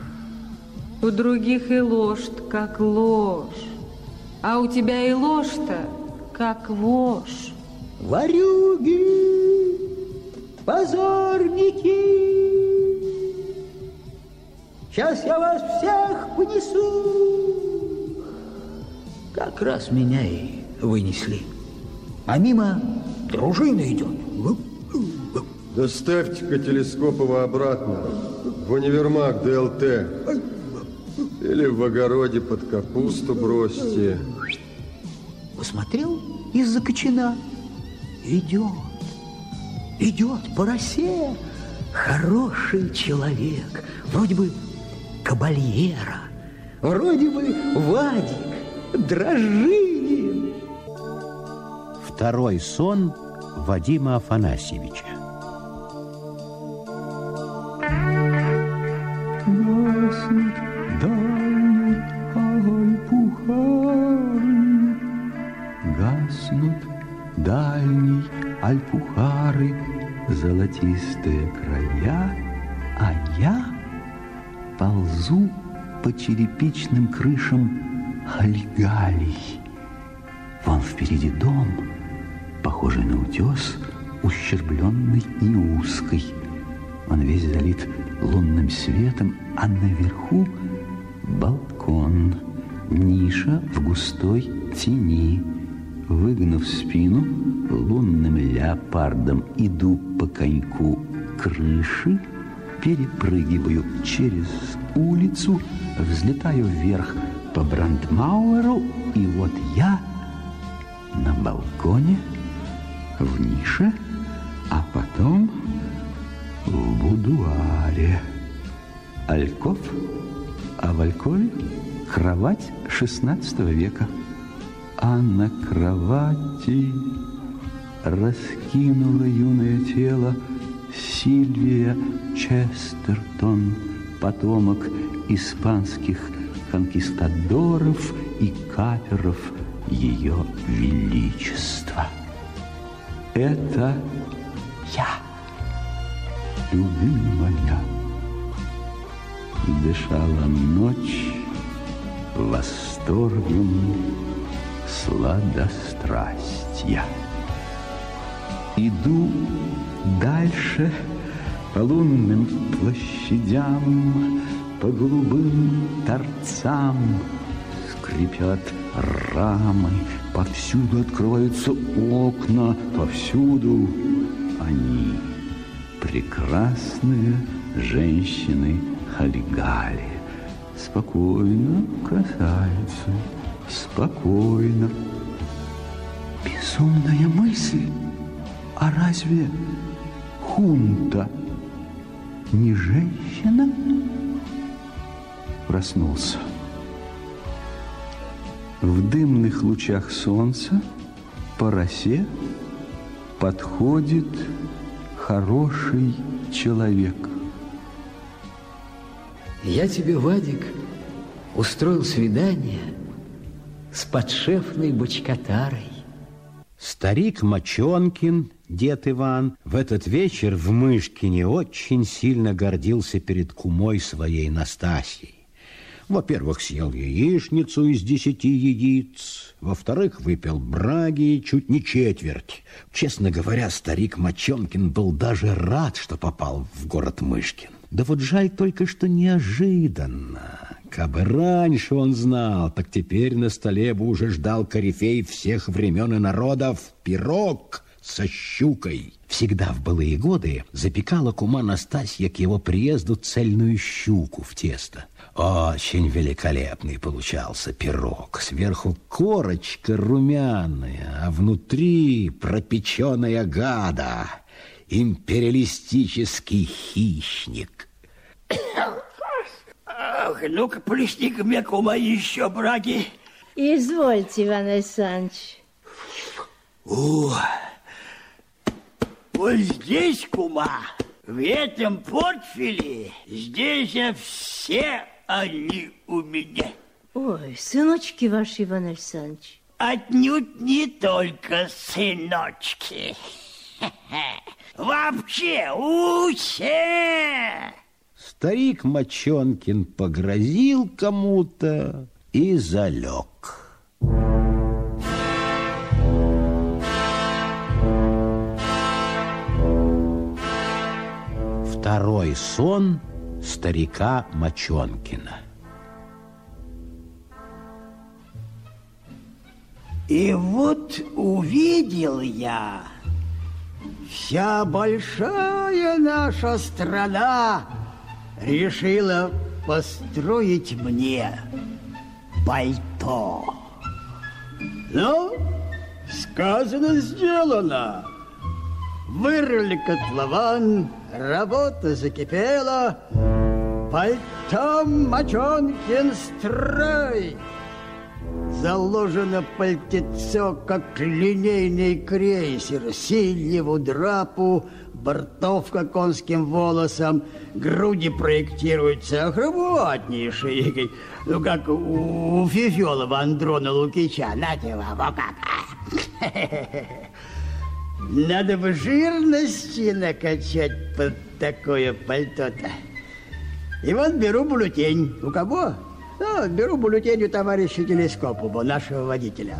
У других и ложь как ложь, а у тебя и ложь-то как вошь. Варюги, позорники, сейчас я вас всех понесу. Как раз меня и вынесли. А мимо дружина идет. Доставьте-ка телескопово обратно в универмаг ДЛТ. Или в огороде под капусту бросьте. Посмотрел из-за кочана. Идет, идет по росе хороший человек. Вроде бы кабальера, вроде бы Вадик, Дрожжинин. Второй сон Вадима Афанасьевича. Гаснут дальний альпухары, Гаснут дальний альпухары, Золотистые края, А я ползу по черепичным крышам Хальгалий. Вон впереди дом, похожий на утес, ущербленный и узкий. Он весь залит лунным светом, а наверху балкон, ниша в густой тени. Выгнув спину, лунным леопардом иду по коньку крыши, перепрыгиваю через улицу, взлетаю вверх по Брандмауэру, и вот я на балконе, в нише, а потом в будуаре. Альков, а в Алькове кровать XVI века. А на кровати раскинула юное тело Сильвия Честертон, потомок испанских конкистадоров и каперов ее величества. Это я, любимая. Дышала ночь восторгом сладострастья. Иду дальше по лунным площадям, по голубым торцам. Скрипят рамы, повсюду открываются окна, повсюду они, прекрасные женщины Халигали. Спокойно, красавица, спокойно. Безумная мысль. А разве хунта не женщина? Проснулся. В дымных лучах солнца по росе подходит хороший человек. Я тебе, Вадик, устроил свидание с подшефной бочкотарой. Старик Мочонкин, дед Иван, в этот вечер в Мышкине очень сильно гордился перед кумой своей Настасьей. Во-первых, съел яичницу из десяти яиц. Во-вторых, выпил браги чуть не четверть. Честно говоря, старик Мочонкин был даже рад, что попал в город Мышкин. Да вот жаль только, что неожиданно. Кабы раньше он знал, так теперь на столе бы уже ждал корифей всех времен и народов пирог со щукой. Всегда в былые годы запекала кума Настасья к его приезду цельную щуку в тесто. Очень великолепный получался пирог. Сверху корочка румяная, а внутри пропеченная гада. Империалистический хищник. Ах, ну-ка, плесни-ка мне, кума, еще браги. Извольте, Иван Александрович. О, вот здесь, кума, в этом портфеле, здесь все они у меня. Ой, сыночки ваши, Иван Александрович. Отнюдь не только сыночки. Вообще усе. Старик Мочонкин погрозил кому-то и залег. Второй сон старика Мочонкина. И вот увидел я, вся большая наша страна решила построить мне пальто. Ну, сказано, сделано. Вырыли котлован, работа закипела, пальтом Мочонкин строй. Заложено пальтецо, как линейный крейсер, синеву драпу, бортовка конским волосом, груди проектируются охрабуатнейшие, ну, как у, у Фифелова Андрона Лукича. Нате вам, о как! Надо бы жирности накачать под такое пальто-то. И вот беру бюллетень. У кого? Ну, беру бюллетень у товарища Телескопова, нашего водителя.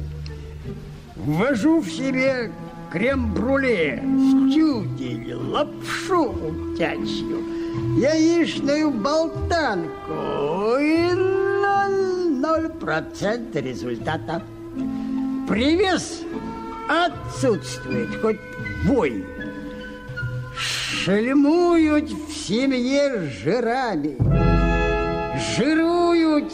Ввожу в себе крем-бруле, стюдель, лапшу утячью, яичную болтанку и ноль процент результата. Привес отсутствует, хоть бой. Шельмуют в семье жирами, жируют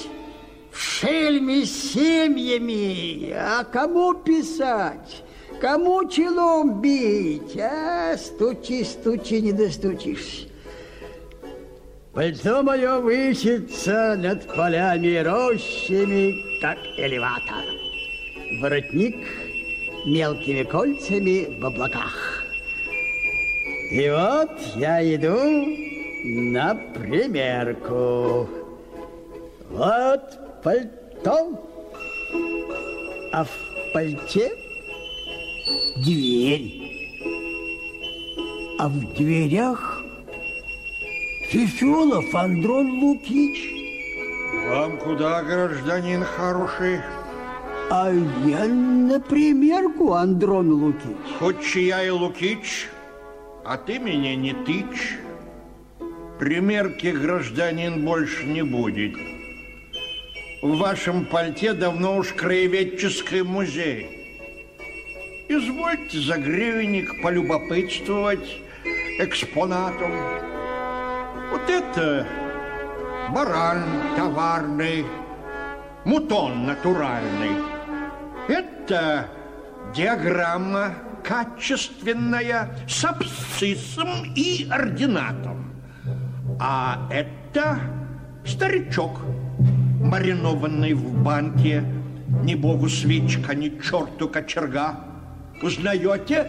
в шельме семьями, а кому писать? Кому челом бить? А, стучи, стучи, не достучишься. Пальто мое высится над полями и рощами, как элеватор. Воротник мелкими кольцами в облаках. И вот я иду на примерку. Вот пальто, а в пальте дверь. А в дверях Фифелов Андрон Лукич. Вам куда, гражданин хороший? А я на примерку, Андрон Лукич. Хоть чья и Лукич, а ты меня не тычь. Примерки, гражданин, больше не будет. В вашем пальте давно уж краеведческий музей. Извольте за гривенник полюбопытствовать экспонатом. Вот это баран товарный, мутон натуральный. Это диаграмма качественная с абсциссом и ординатом. А это старичок, маринованный в банке, ни богу свечка, ни черту кочерга. Узнаете?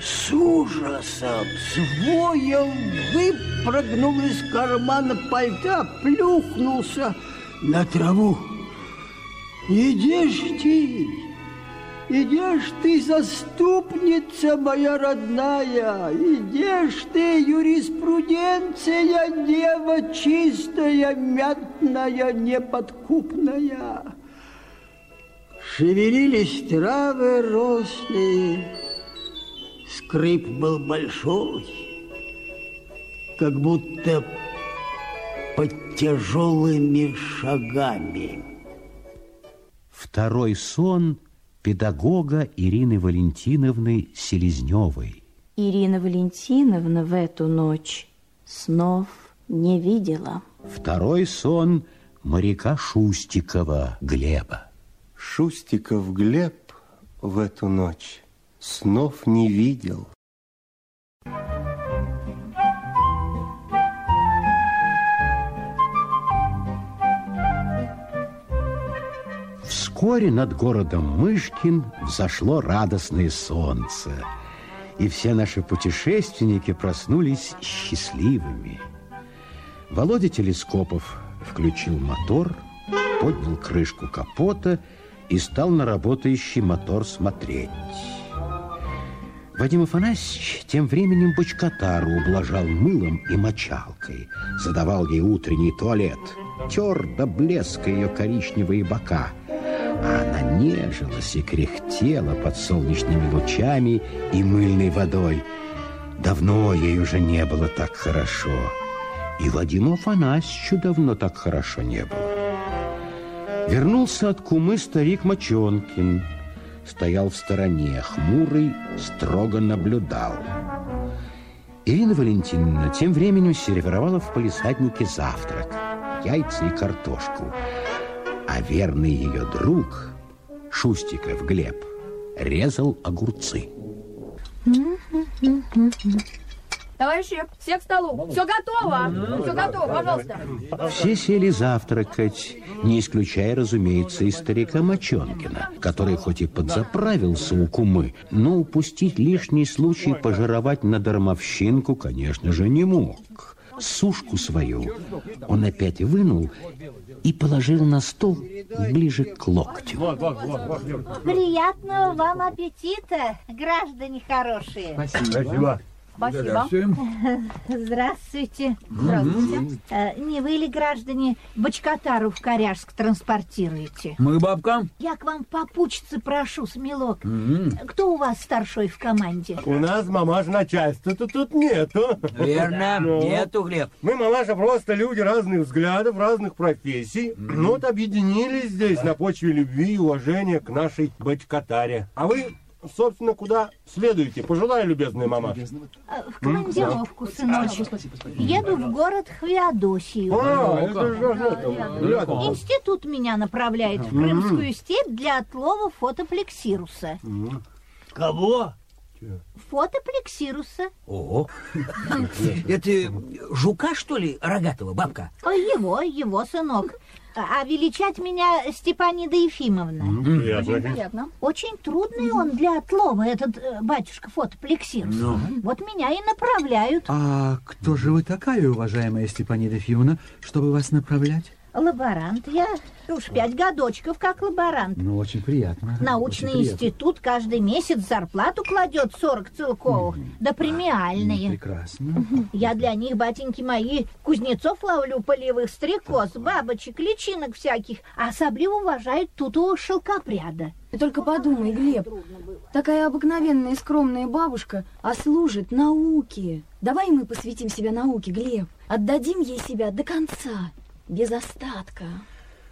С ужасом, с воем выпрыгнул из кармана пальта, плюхнулся на траву. Идешь ты, идешь ты, заступница моя родная, идешь ты, юриспруденция, дева чистая, мятная, неподкупная. Шевелились травы рослые, скрип был большой, как будто под тяжелыми шагами. Второй сон педагога Ирины Валентиновны Селезневой. Ирина Валентиновна в эту ночь снов не видела. Второй сон моряка Шустикова Глеба. Шустиков Глеб в эту ночь снов не видел. Вскоре над городом Мышкин взошло радостное солнце, и все наши путешественники проснулись счастливыми. Володя Телескопов включил мотор, поднял крышку капота и стал на работающий мотор смотреть. Вадим Афанасьевич тем временем бочкотару ублажал мылом и мочалкой, задавал ей утренний туалет, тер до блеска ее коричневые бока, а она нежилась и кряхтела под солнечными лучами и мыльной водой. Давно ей уже не было так хорошо, и Вадиму Афанасьевичу давно так хорошо не было. Вернулся от кумы старик Мочонкин – стоял в стороне, хмурый, строго наблюдал. Ирина Валентиновна тем временем сервировала в полисаднике завтрак, яйца и картошку. А верный ее друг, Шустиков Глеб, резал огурцы. Товарищи, все к столу. Все готово. Все готово, пожалуйста. Все сели завтракать, не исключая, разумеется, и старика Мочонкина, который хоть и подзаправился у кумы, но упустить лишний случай пожировать на дармовщинку, конечно же, не мог. Сушку свою он опять вынул и положил на стол ближе к локтю. Приятного вам аппетита, граждане хорошие. Спасибо. Спасибо. Здравствуйте. Здравствуйте. Э, Не вы ли, граждане, бочкотару в Коряжск транспортируете? Мы, бабка. Я к вам попучиться прошу, Смелок. Кто у вас старшой в команде? У нас, мамаша, начальства-то тут нету. Верно, Ну, нету, Глеб. Мы, мамаша, просто люди разных взглядов, разных профессий. Ну вот объединились здесь на почве любви и уважения к нашей бочкотаре. А вы, собственно, куда следуете? Пожелаю, любезная мамаша. Э, В командировку, сыночек. Еду в город Хвеодосию. А, это же это, рядом. Институт меня направляет в. Крымскую степь для отлова фотоплексируса. Кого? Фотоплексируса. Ого. Это жука, что ли, рогатого, бабка? Его, его сынок. А величать меня Степанида Ефимовна. М, приятно. Очень приятно. Очень трудный он для отлова, этот э, батюшка фотоплексирус. Ну. Вот меня и направляют. А кто же вы такая, уважаемая Степанида Ефимовна, чтобы вас направлять? Лаборант. Я уж пять годочков как лаборант. Ну, очень приятно. Научный Очень приятно. институт каждый месяц зарплату кладет 40 целковых, да премиальные. Прекрасно. Я для них, батеньки мои, кузнецов ловлю полевых, стрекоз, бабочек, личинок всяких. А особливо уважают тутового шелкопряда. Ты только подумай, Глеб, такая обыкновенная и скромная бабушка, а служит науке. Давай мы посвятим себя науке, Глеб. Отдадим ей себя до конца, без остатка.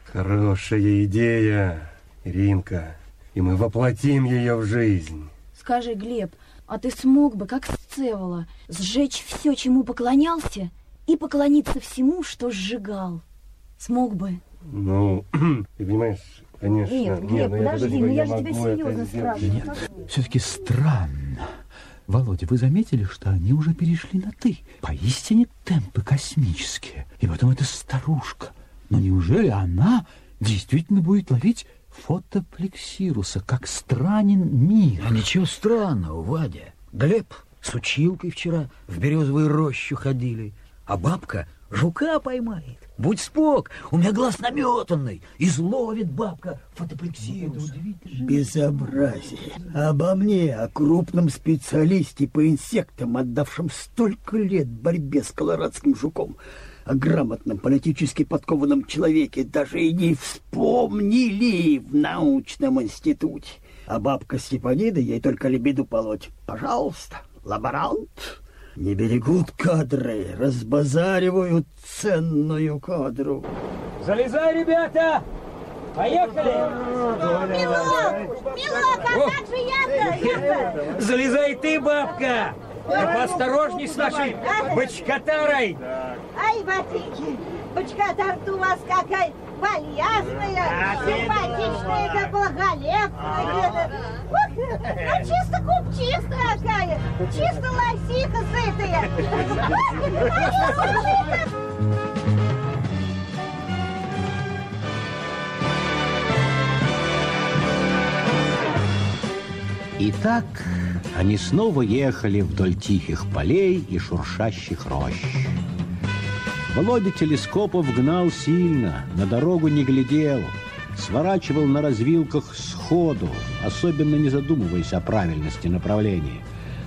Хорошая идея, Иринка. И мы воплотим ее в жизнь. Скажи, Глеб, а ты смог бы, как Сцевола, сжечь все, чему поклонялся, и поклониться всему, что сжигал? Смог бы? Ну, ты понимаешь, конечно. Нет, Не, Глеб, ну я подожди, подожди, ну я же тебя серьезно спрашиваю. Все-таки странно. Володя, вы заметили, что они уже перешли на «ты»? Поистине темпы космические. И потом эта старушка. Но неужели она действительно будет ловить фотоплексируса, как странен мир? А ничего странного, Вадя. Глеб с училкой вчера в березовую рощу ходили, а бабка жука поймает. Будь спок, у меня глаз наметанный. Изловит бабка фотоплексирус. Безобразие. Обо мне, о крупном специалисте по инсектам, отдавшем столько лет борьбе с колорадским жуком, о грамотном, политически подкованном человеке даже и не вспомнили в научном институте. А бабка Степанида ей только лебеду полоть. Пожалуйста, лаборант. Не берегут кадры, разбазаривают ценную кадру. Залезай, ребята! Поехали! Милок, Милок, а как же я-то? Залезай ты, бабка! Да поосторожней с нашей бочкотарой! Ай, батеньки, бочкотар-то у вас какая полезная, симпатичная, как благолепная. Вот, а чисто куб чистая какая, чисто лосиха сытая. Моя сушита. Они снова ехали вдоль тихих полей и шуршащих рощ. Володя телескопов гнал сильно, на дорогу не глядел, сворачивал на развилках сходу, особенно не задумываясь о правильности направления.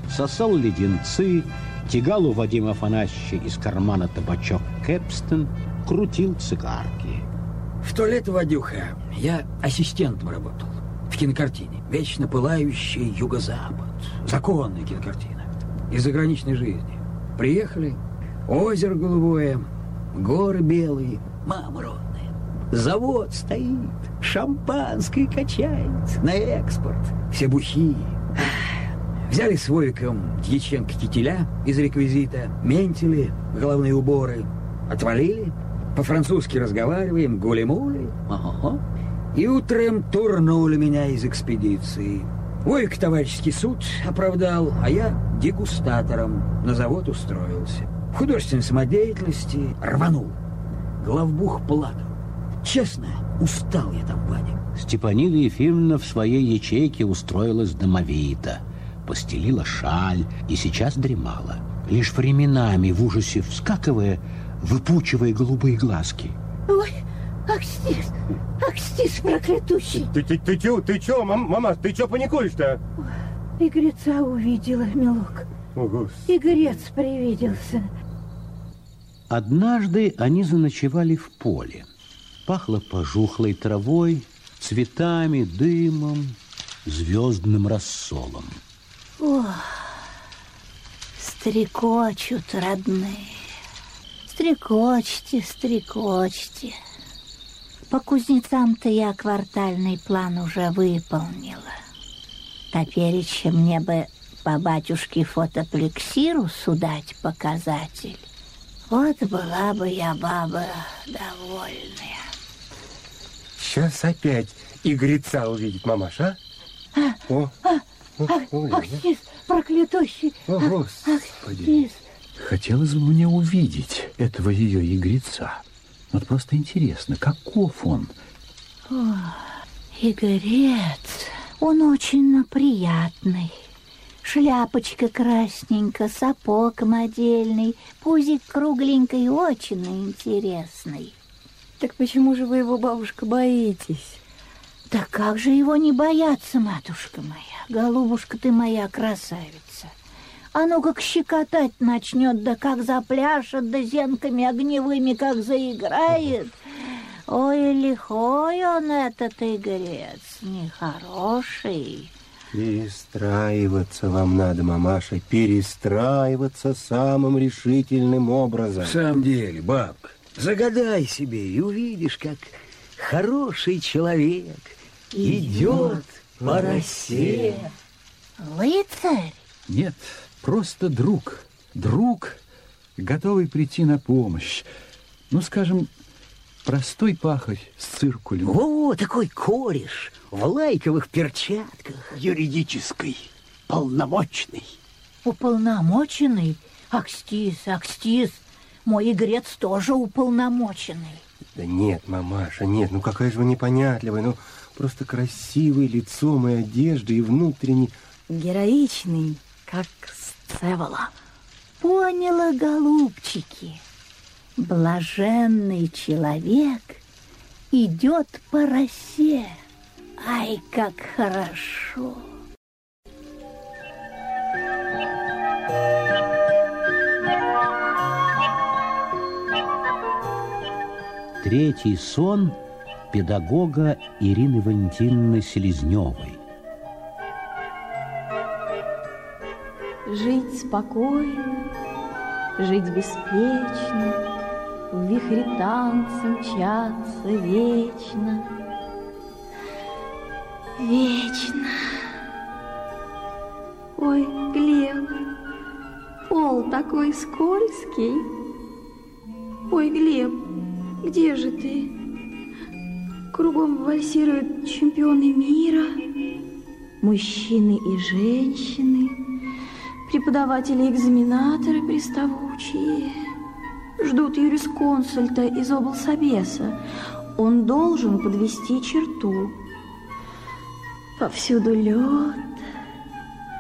Сосал леденцы, тягал у Вадима Афанасьевича из кармана табачок Кэпстон, крутил цигарки. В то лето, Вадюха, я ассистентом работал в кинокартине. Вечно пылающий юго-запад. Законная кинокартина. Из заграничной жизни. Приехали, озеро голубое, горы белые, мама родная. Завод стоит, шампанское качается на экспорт. Все бухие. Взяли с Вовиком Дьяченко кителя из реквизита, ментили, головные уборы. Отвалили, по-французски разговариваем, гули-мули. И утром турнули меня из экспедиции. Вовик товарищеский суд оправдал, а я дегустатором на завод устроился. В художественной самодеятельности рванул. Главбух плакал. Честно, устал я там, Ваня. Степанида Ефимовна в своей ячейке устроилась домовито, постелила шаль и сейчас дремала, лишь временами в ужасе вскакивая, выпучивая голубые глазки. Ой, Акстис, Акстис проклятущий. Ты, ты, ты чё, ты чё, мам, мама, ты чё паникуешь-то? Игреца увидела, милок. О, Господи. Игрец привиделся. Однажды они заночевали в поле. Пахло пожухлой травой, цветами, дымом, звездным рассолом. О, стрекочут родные. Стрекочьте, стрекочьте. По кузнецам-то я квартальный план уже выполнила. Топереча мне бы по батюшке фотоплексиру судать показатель. Вот была бы я баба довольная. Сейчас опять игреца увидит мамаша, а? А, О, а, о, ах, Акстис, проклятущий. О, Ах, Господи. Хотелось бы мне увидеть этого ее игреца. Вот просто интересно, каков он? О, Игорец, он очень приятный. Шляпочка красненькая, сапог модельный, пузик кругленький, очень интересный. Так почему же вы его, бабушка, боитесь? Да как же его не бояться, матушка моя? Голубушка ты моя красавица. А ну как щекотать начнет, да как запляшет, да зенками огневыми как заиграет. Ой, лихой он этот игрец, нехороший. Перестраиваться вам надо, мамаша, перестраиваться самым решительным образом. В самом деле, бабка, загадай себе и увидишь, как хороший человек идет по росе. Рыцарь? Нет, просто друг. Друг, готовый прийти на помощь. Ну, скажем, простой пахарь с циркулем. О, такой кореш в лайковых перчатках. Юридический, полномочный. Уполномоченный? Акстис, Акстис, мой игрец тоже уполномоченный. Да нет, мамаша, нет, ну какая же вы непонятливая, ну просто красивое лицом и одежда, и внутренне... Героичный, как Сцевола. Поняла, голубчики. Блаженный человек идет по росе. Ай, как хорошо! Третий сон педагога Ирины Валентиновны Селезневой. Жить спокойно, жить беспечно, В вихре танца мчаться вечно. Вечно. Ой, Глеб, пол такой скользкий. Ой, Глеб, где же ты? Кругом вальсируют чемпионы мира, мужчины и женщины, преподаватели-экзаменаторы приставучие. Ждут юрисконсульта из облсобеса. Он должен подвести черту. Повсюду лед,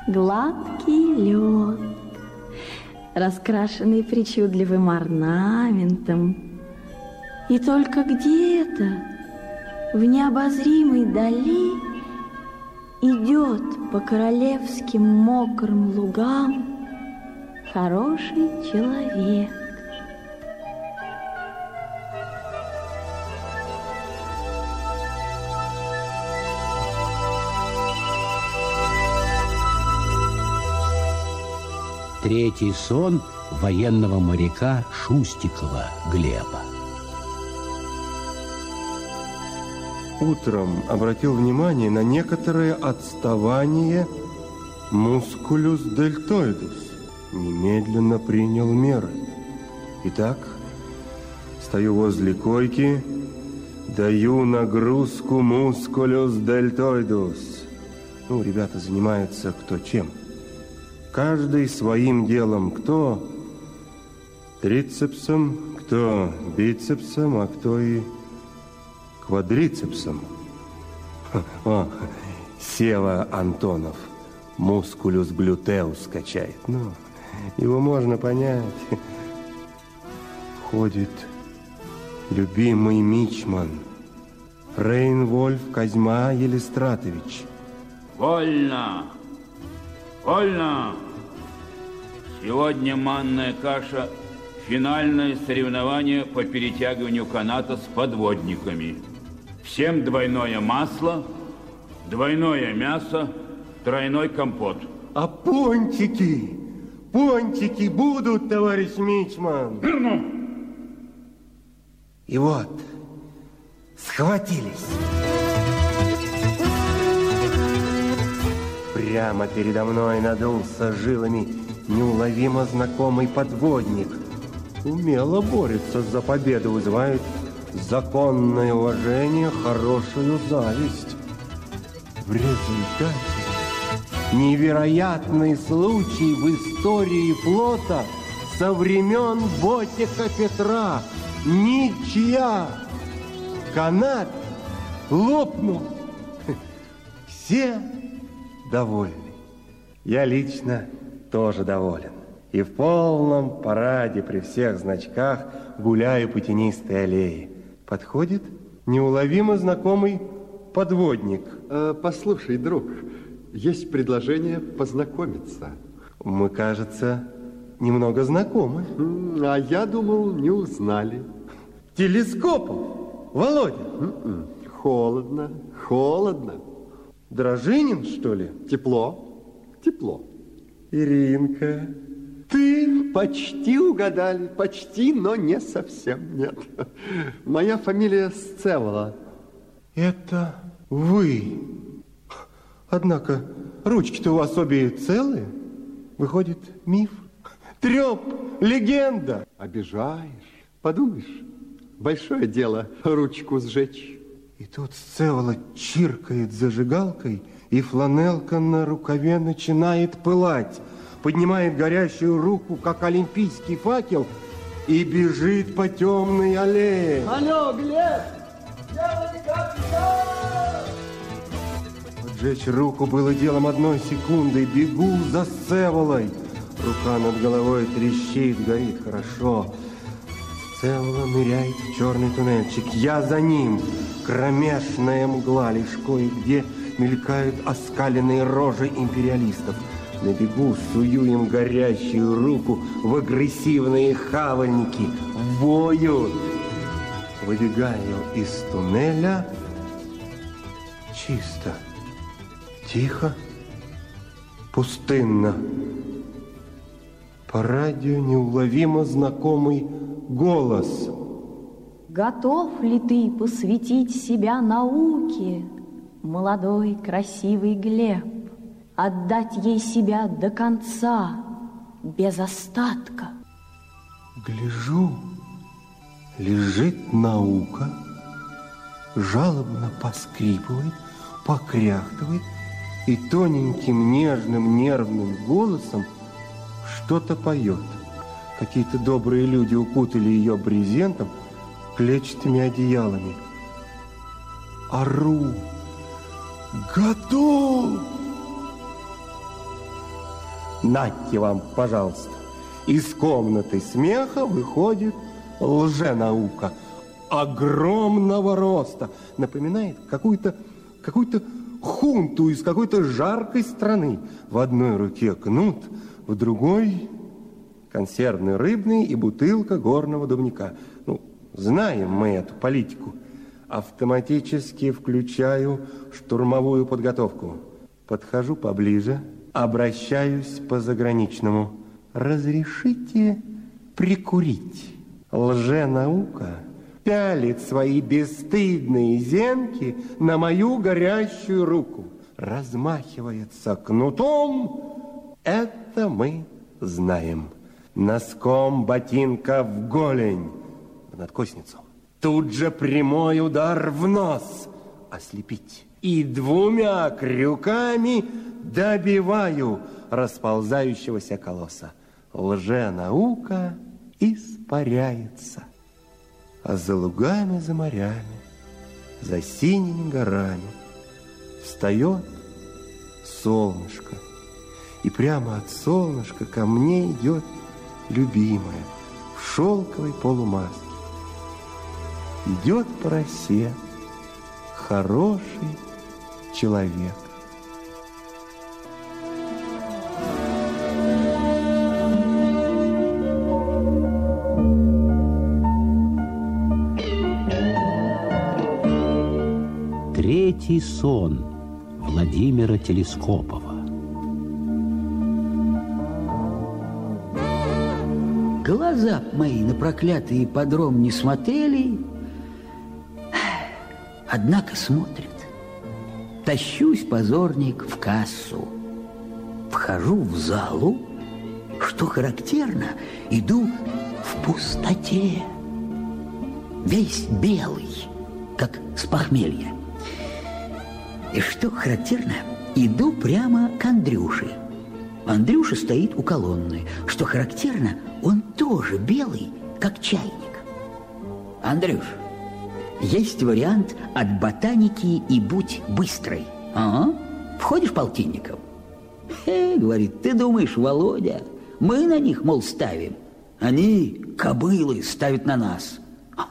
гладкий лед, раскрашенный причудливым орнаментом. И только где-то в необозримой дали идет по королевским мокрым лугам хороший человек. Третий сон военного моряка Шустикова Глеба. Утром обратил внимание на некоторое отставание мускулюс дельтоидус. Немедленно принял меры. Итак, стою возле койки, даю нагрузку мускулюс дельтоидус. Ну, ребята занимаются кто чем. Каждый своим делом. Кто трицепсом, кто бицепсом, а кто и квадрицепсом. О, Сева Антонов мускулюс глютеус качает. Ну, его можно понять. Ходит любимый мичман Рейнвольф Козьма Елистратович. Вольно! Вольно! Сегодня манная каша – финальное соревнование по перетягиванию каната с подводниками. Всем двойное масло, двойное мясо, тройной компот. А пончики? Пончики будут, товарищ Мичман? Верно. И вот, схватились. Прямо передо мной надулся жилами неуловимо знакомый подводник. Умело борется за победу, вызывает законное уважение, хорошую зависть. В результате невероятный случай в истории флота со времен Ботика Петра. Ничья! Канат лопнул. Все довольны. Я лично тоже доволен. И в полном параде при всех значках гуляю по тенистой аллее. Подходит неуловимо знакомый подводник. Э, послушай, друг, есть предложение познакомиться. Мы, кажется, немного знакомы. А я думал, не узнали. Телескопов, Володя? М-м. Холодно, холодно. Дрожинин, что ли? Тепло, тепло. Иринка, ты почти угадали, почти, но не совсем, нет. Моя фамилия Сцевола. Это вы. Однако ручки-то у вас обе целые. Выходит, миф, треп, легенда. Обижаешь. Подумаешь, большое дело ручку сжечь. И тут Сцевола чиркает зажигалкой, и фланелка на рукаве начинает пылать. Поднимает горящую руку, как олимпийский факел, и бежит по темной аллее. Алло, Глеб! Поджечь руку было делом одной секунды. Бегу за Сцеволой. Рука над головой трещит, горит хорошо. Сцевола ныряет в черный туннельчик. Я за ним. Кромешная мгла, лишь кое-где мелькают оскаленные рожи империалистов. На бегу сую им горящую руку в агрессивные хавальники. Воют. Выбегаю из туннеля. Чисто. Тихо. Пустынно. По радио неуловимо знакомый голос. Готов ли ты посвятить себя науке, молодой красивый Глеб? Отдать ей себя до конца, без остатка? Гляжу, лежит наука, жалобно поскрипывает, покряхтывает и тоненьким, нежным, нервным голосом что-то поет. Какие-то добрые люди укутали ее брезентом, клетчатыми одеялами. Ору! Готов! Нате вам, пожалуйста. Из комнаты смеха выходит лженаука огромного роста. Напоминает какую-то какую-то хунту из какой-то жаркой страны. В одной руке кнут, в другой консервный рыбный и бутылка горного дубника. Ну, знаем мы эту политику. Автоматически включаю штурмовую подготовку. Подхожу поближе, обращаюсь по заграничному. Разрешите прикурить? Лженаука пялит свои бесстыдные зенки на мою горящую руку. Размахивается кнутом. Это мы знаем. Носком ботинка в голень, в надкосницу. Тут же прямой удар в нос. Ослепить. И двумя крюками добиваю расползающегося колосса. Лженаука испаряется. А за лугами, за морями, за синими горами встает солнышко. И прямо от солнышка ко мне идет любимая в шелковой полумаске. Идет по росе хороший человек. Третий сон Владимира Телескопова. Глаза мои на проклятый подром не смотрели, однако смотрят. Тащусь, позорник, в кассу. Вхожу в залу, что характерно, иду в пустоте. Весь белый, как с похмелья. И что характерно, иду прямо к Андрюше. Андрюша стоит у колонны. Что характерно, он тоже белый, как чайник. Андрюш, есть вариант от ботаники и будь быстрой. Ага, входишь полтинником? Э, говорит, ты думаешь, Володя, мы на них, мол, ставим. Они, кобылы, ставят на нас. А,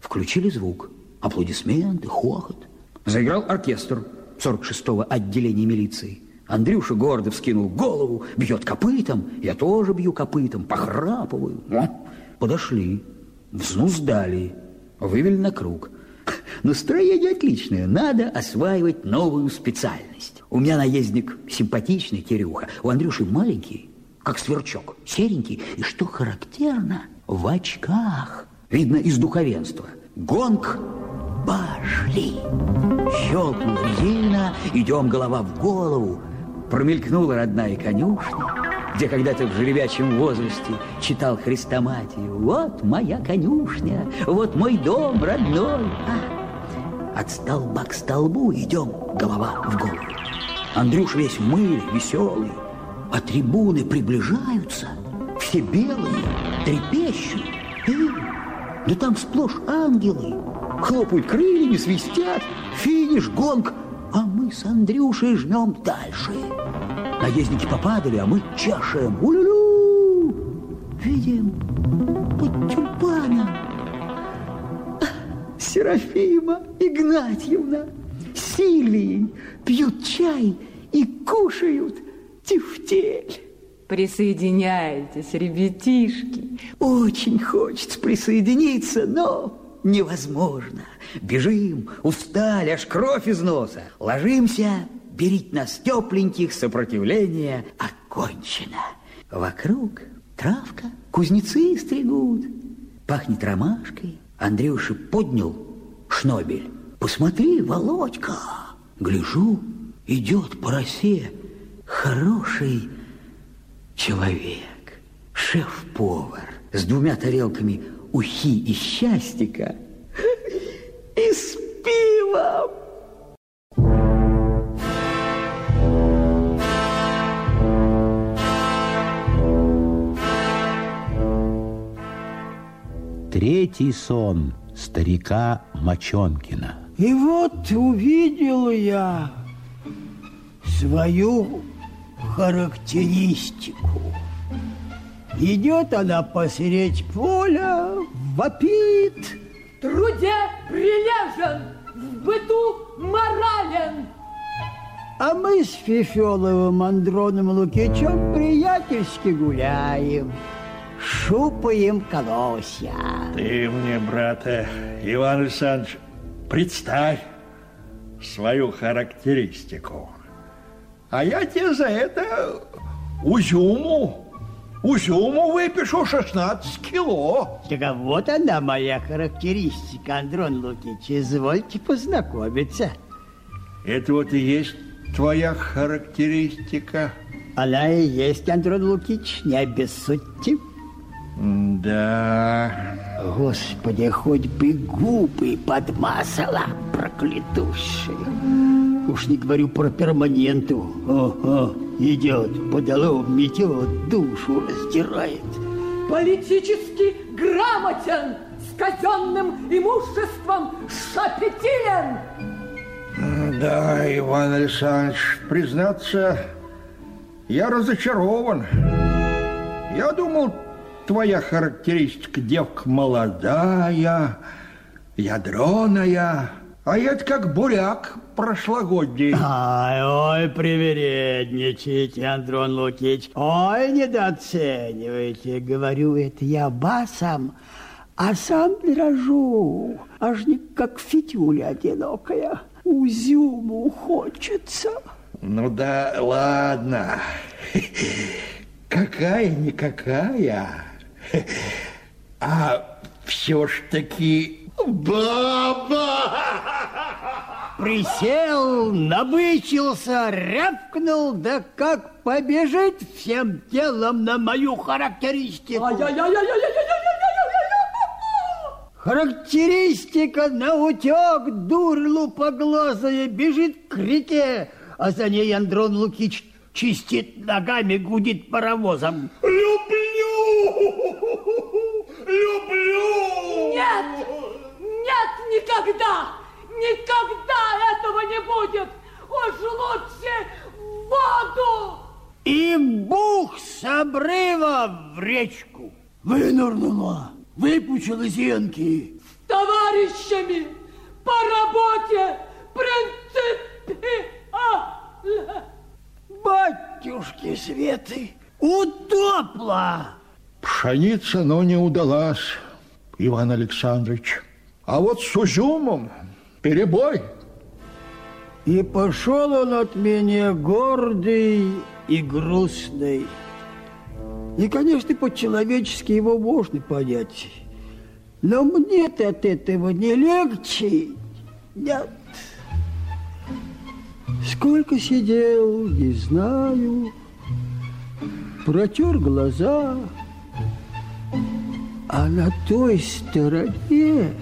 включили звук, аплодисменты, хохот. Заиграл оркестр 46-го отделения милиции. Андрюша гордо вскинул голову, бьет копытом, я тоже бью копытом, похрапываю. О, подошли, взнуздали, вывели на круг. Настроение отличное, надо осваивать новую специальность. У меня наездник симпатичный, Кирюха, у Андрюши маленький, как сверчок, серенький, и что характерно, в очках. Видно, из духовенства. Гонг пошли. Щелкнула резина, идем голова в голову. Промелькнула родная конюшня, где когда-то в жеребячем возрасте читал Христоматию. Вот моя конюшня, вот мой дом родной. А, от столба к столбу идем голова в голову. Андрюш весь мыль, веселый, а трибуны приближаются, все белые, трепещут. Эй, да там сплошь ангелы, хлопают крыльями, свистят, финиш, гонг, а мы с Андрюшей жмем дальше. Наездники попадали, а мы чашем. Улю-лю! Видим под тюльпаном Серафима Игнатьевна с Сильвией пьют чай и кушают тефтель. Присоединяйтесь, ребятишки. Очень хочется присоединиться, но невозможно. Бежим, устали, аж кровь из носа. Ложимся, берить нас тепленьких, сопротивление окончено. Вокруг травка, кузнецы стригут. Пахнет ромашкой. Андрюша поднял шнобель. Посмотри, Володька. Гляжу, идет по росе хороший человек, шеф-повар с двумя тарелками ухи и счастика и с пивом. Третий сон старика Мочонкина. И вот увидел я свою характеристику. Идет она посередь поля, вопит. В труде прилежен, в быту морален. А мы с Фифеловым Андроном Лукичем приятельски гуляем, шупаем колосья. Ты мне, брата, Иван Александрович, представь свою характеристику. А я тебе за это узюму, узюму выпишу 16 кило. Так а вот она, моя характеристика, Андрон Лукич. Извольте познакомиться. Это вот и есть твоя характеристика? Она и есть, Андрон Лукич, не обессудьте. Да. Господи, хоть бы губы подмазала, проклятущая. Уж не говорю про перманенту. О, о, идет, подолом метет, душу раздирает. Политически грамотен, с казенным имуществом шапетилен. Да, Иван Александрович, признаться, я разочарован. Я думал, твоя характеристика девка молодая, ядреная, а это как буряк прошлогодний. Ай, ой, привередничайте, Андрон Лукич. Ой, недооценивайте. Говорю это я басом, а сам дрожу, аж не как фитюля одинокая. Узюму хочется. Ну да, ладно. Какая-никакая. А все ж таки баба! Присел, набычился, рявкнул, да как побежит всем телом на мою характеристику. Характеристика на утек, дурь лупоглазая, бежит к реке, а за ней Андрон Лукич чистит ногами, гудит паровозом. Люблю! Люблю! Нет! Нет, никогда! Никогда этого не будет! Уж лучше в воду! И бух с обрыва в речку. Вынырнула, выпучила зенки. С товарищами по работе принципиально. Батюшки Светы, утопла. Пшеница, но не удалась, Иван Александрович. А вот с узюмом перебой. И пошел он от меня гордый и грустный. И, конечно, по-человечески его можно понять. Но мне-то от этого не легче. Нет. Сколько сидел, не знаю. Протер глаза. А на той стороне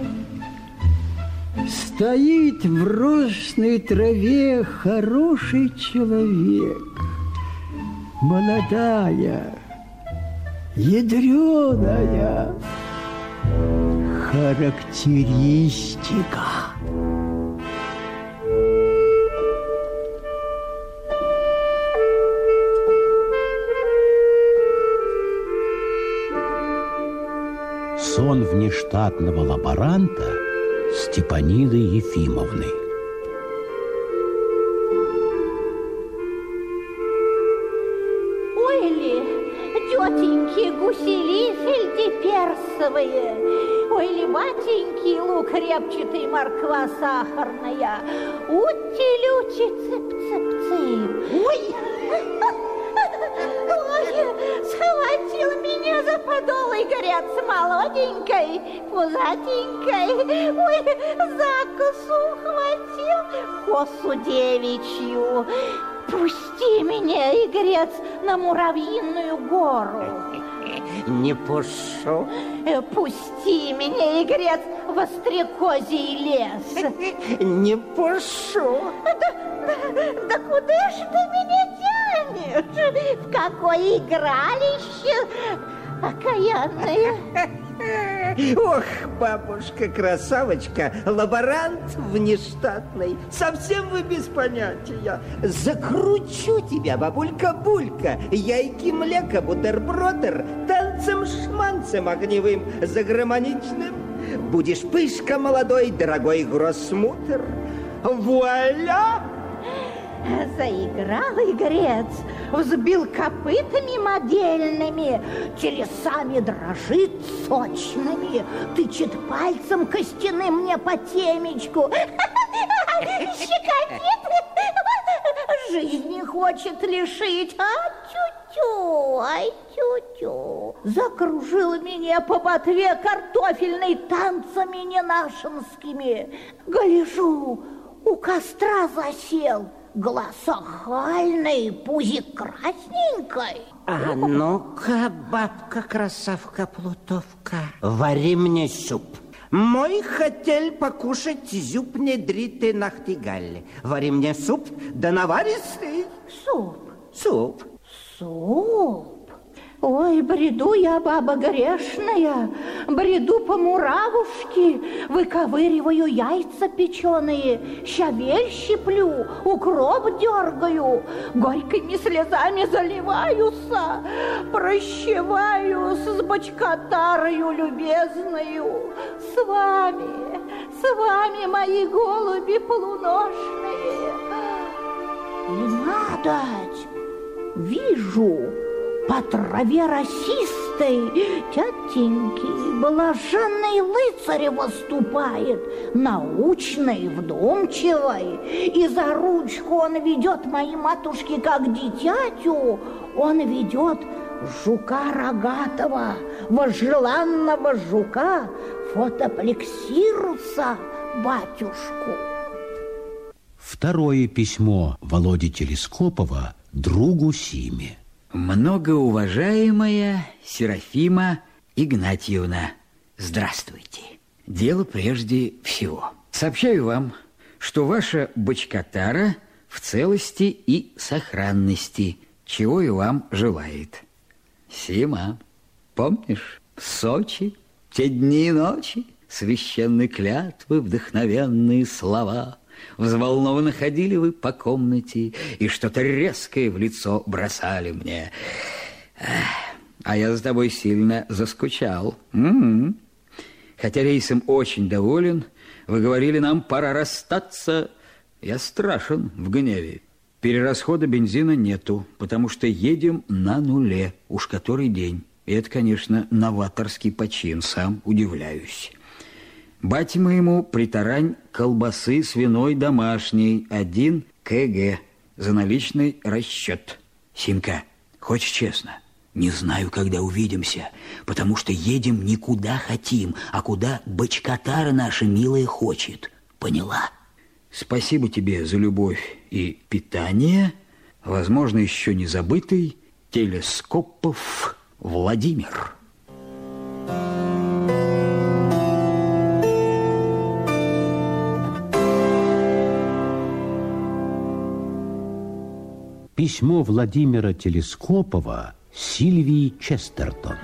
стоит в росной траве хороший человек. Молодая, ядреная характеристика. Сон внештатного лаборанта Степаниды Ефимовны. Ой ли, тетеньки гусели персовые, ой ли, батеньки, лук репчатый, морква сахарная, ути-лючи, цып-цып-цып. Ой! Схватил меня за подол и горят с молоденькой, пузатенькой. Ой, закусу ухватил, косу девичью. Пусти меня, игрец, на муравьиную гору. Не пушу. Э, Пусти меня, игрец, в острекозий лес. Не пушу. Да, да, да куда же ты меня тянешь? В какое игралище? окаянная. Ох, бабушка-красавочка, лаборант внештатный, совсем вы без понятия. Закручу тебя, бабулька-булька, яйки млека, бутербродер, танцем-шманцем огневым, загромоничным. Будешь пышка молодой, дорогой гроссмутер. Вуаля! Заиграл игрец, взбил копытами модельными, телесами дрожит сочными, тычет пальцем костяным мне по темечку. Щекотит, жизни хочет лишить, а тю-тю, ай тю-тю. Закружил меня по ботве картофельной танцами ненашинскими. Гляжу, у костра засел, глаз охальный, пузик красненькой. А ну-ка, бабка-красавка-плутовка, вари мне суп. Мой хотел покушать зюб недритый нахтигаль. Вари мне суп, да наваристый. Суп? Суп. Суп? Ой, бреду я, баба грешная, бреду по муравушке, выковыриваю яйца печеные, щавель щиплю, укроп дергаю, горькими слезами заливаюся, прощеваюсь с бочкотарою любезною, с вами, с вами, мои голуби полуношные. И надоть, вижу, по траве росистой тятеньки блаженный лыцарь выступает, научный, вдумчивый, и за ручку он ведет моей матушке как дитятю, он ведет жука рогатого, возжеланного жука, фотоплексируса, батюшку. Второе письмо Володи Телескопова другу Симе. Многоуважаемая Серафима Игнатьевна, здравствуйте. Дело прежде всего. Сообщаю вам, что ваша бочкотара в целости и сохранности, чего и вам желает. Сима, помнишь, в Сочи, те дни и ночи, священные клятвы, вдохновенные слова – Взволнованно ходили вы по комнате и что-то резкое в лицо бросали мне. А я за тобой сильно заскучал. М-м. Хотя рейсом очень доволен, вы говорили нам, пора расстаться. Я страшен в гневе. Перерасхода бензина нету, потому что едем на нуле, уж который день. И это, конечно, новаторский почин, сам удивляюсь. Бате моему притарань колбасы свиной домашней, один КГ, за наличный расчет. Симка, хочешь честно? Не знаю, когда увидимся, потому что едем не куда хотим, а куда бочкотара наша милая хочет. Поняла? Спасибо тебе за любовь и питание. Возможно, еще не забытый телескопов Владимир. Письмо Владимира Телескопова Сильвии Честертон.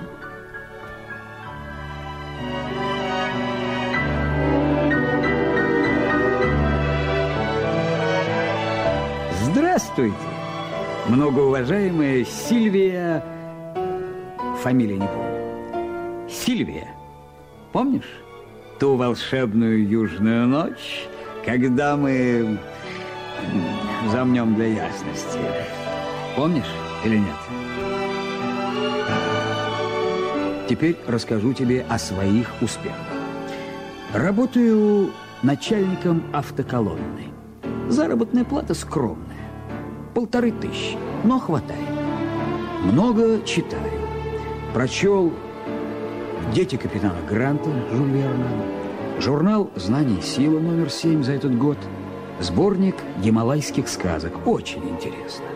Здравствуйте, многоуважаемая Сильвия... Фамилия не помню. Сильвия, помнишь ту волшебную южную ночь, когда мы замнем для ясности. Помнишь или нет? Теперь расскажу тебе о своих успехах. Работаю начальником автоколонны. Заработная плата скромная. Полторы тысячи, но хватает. Много читаю. Прочел «Дети капитана Гранта» Жюль Верна, журнал «Знание и сила» номер семь за этот год – Сборник гималайских сказок. Очень интересно.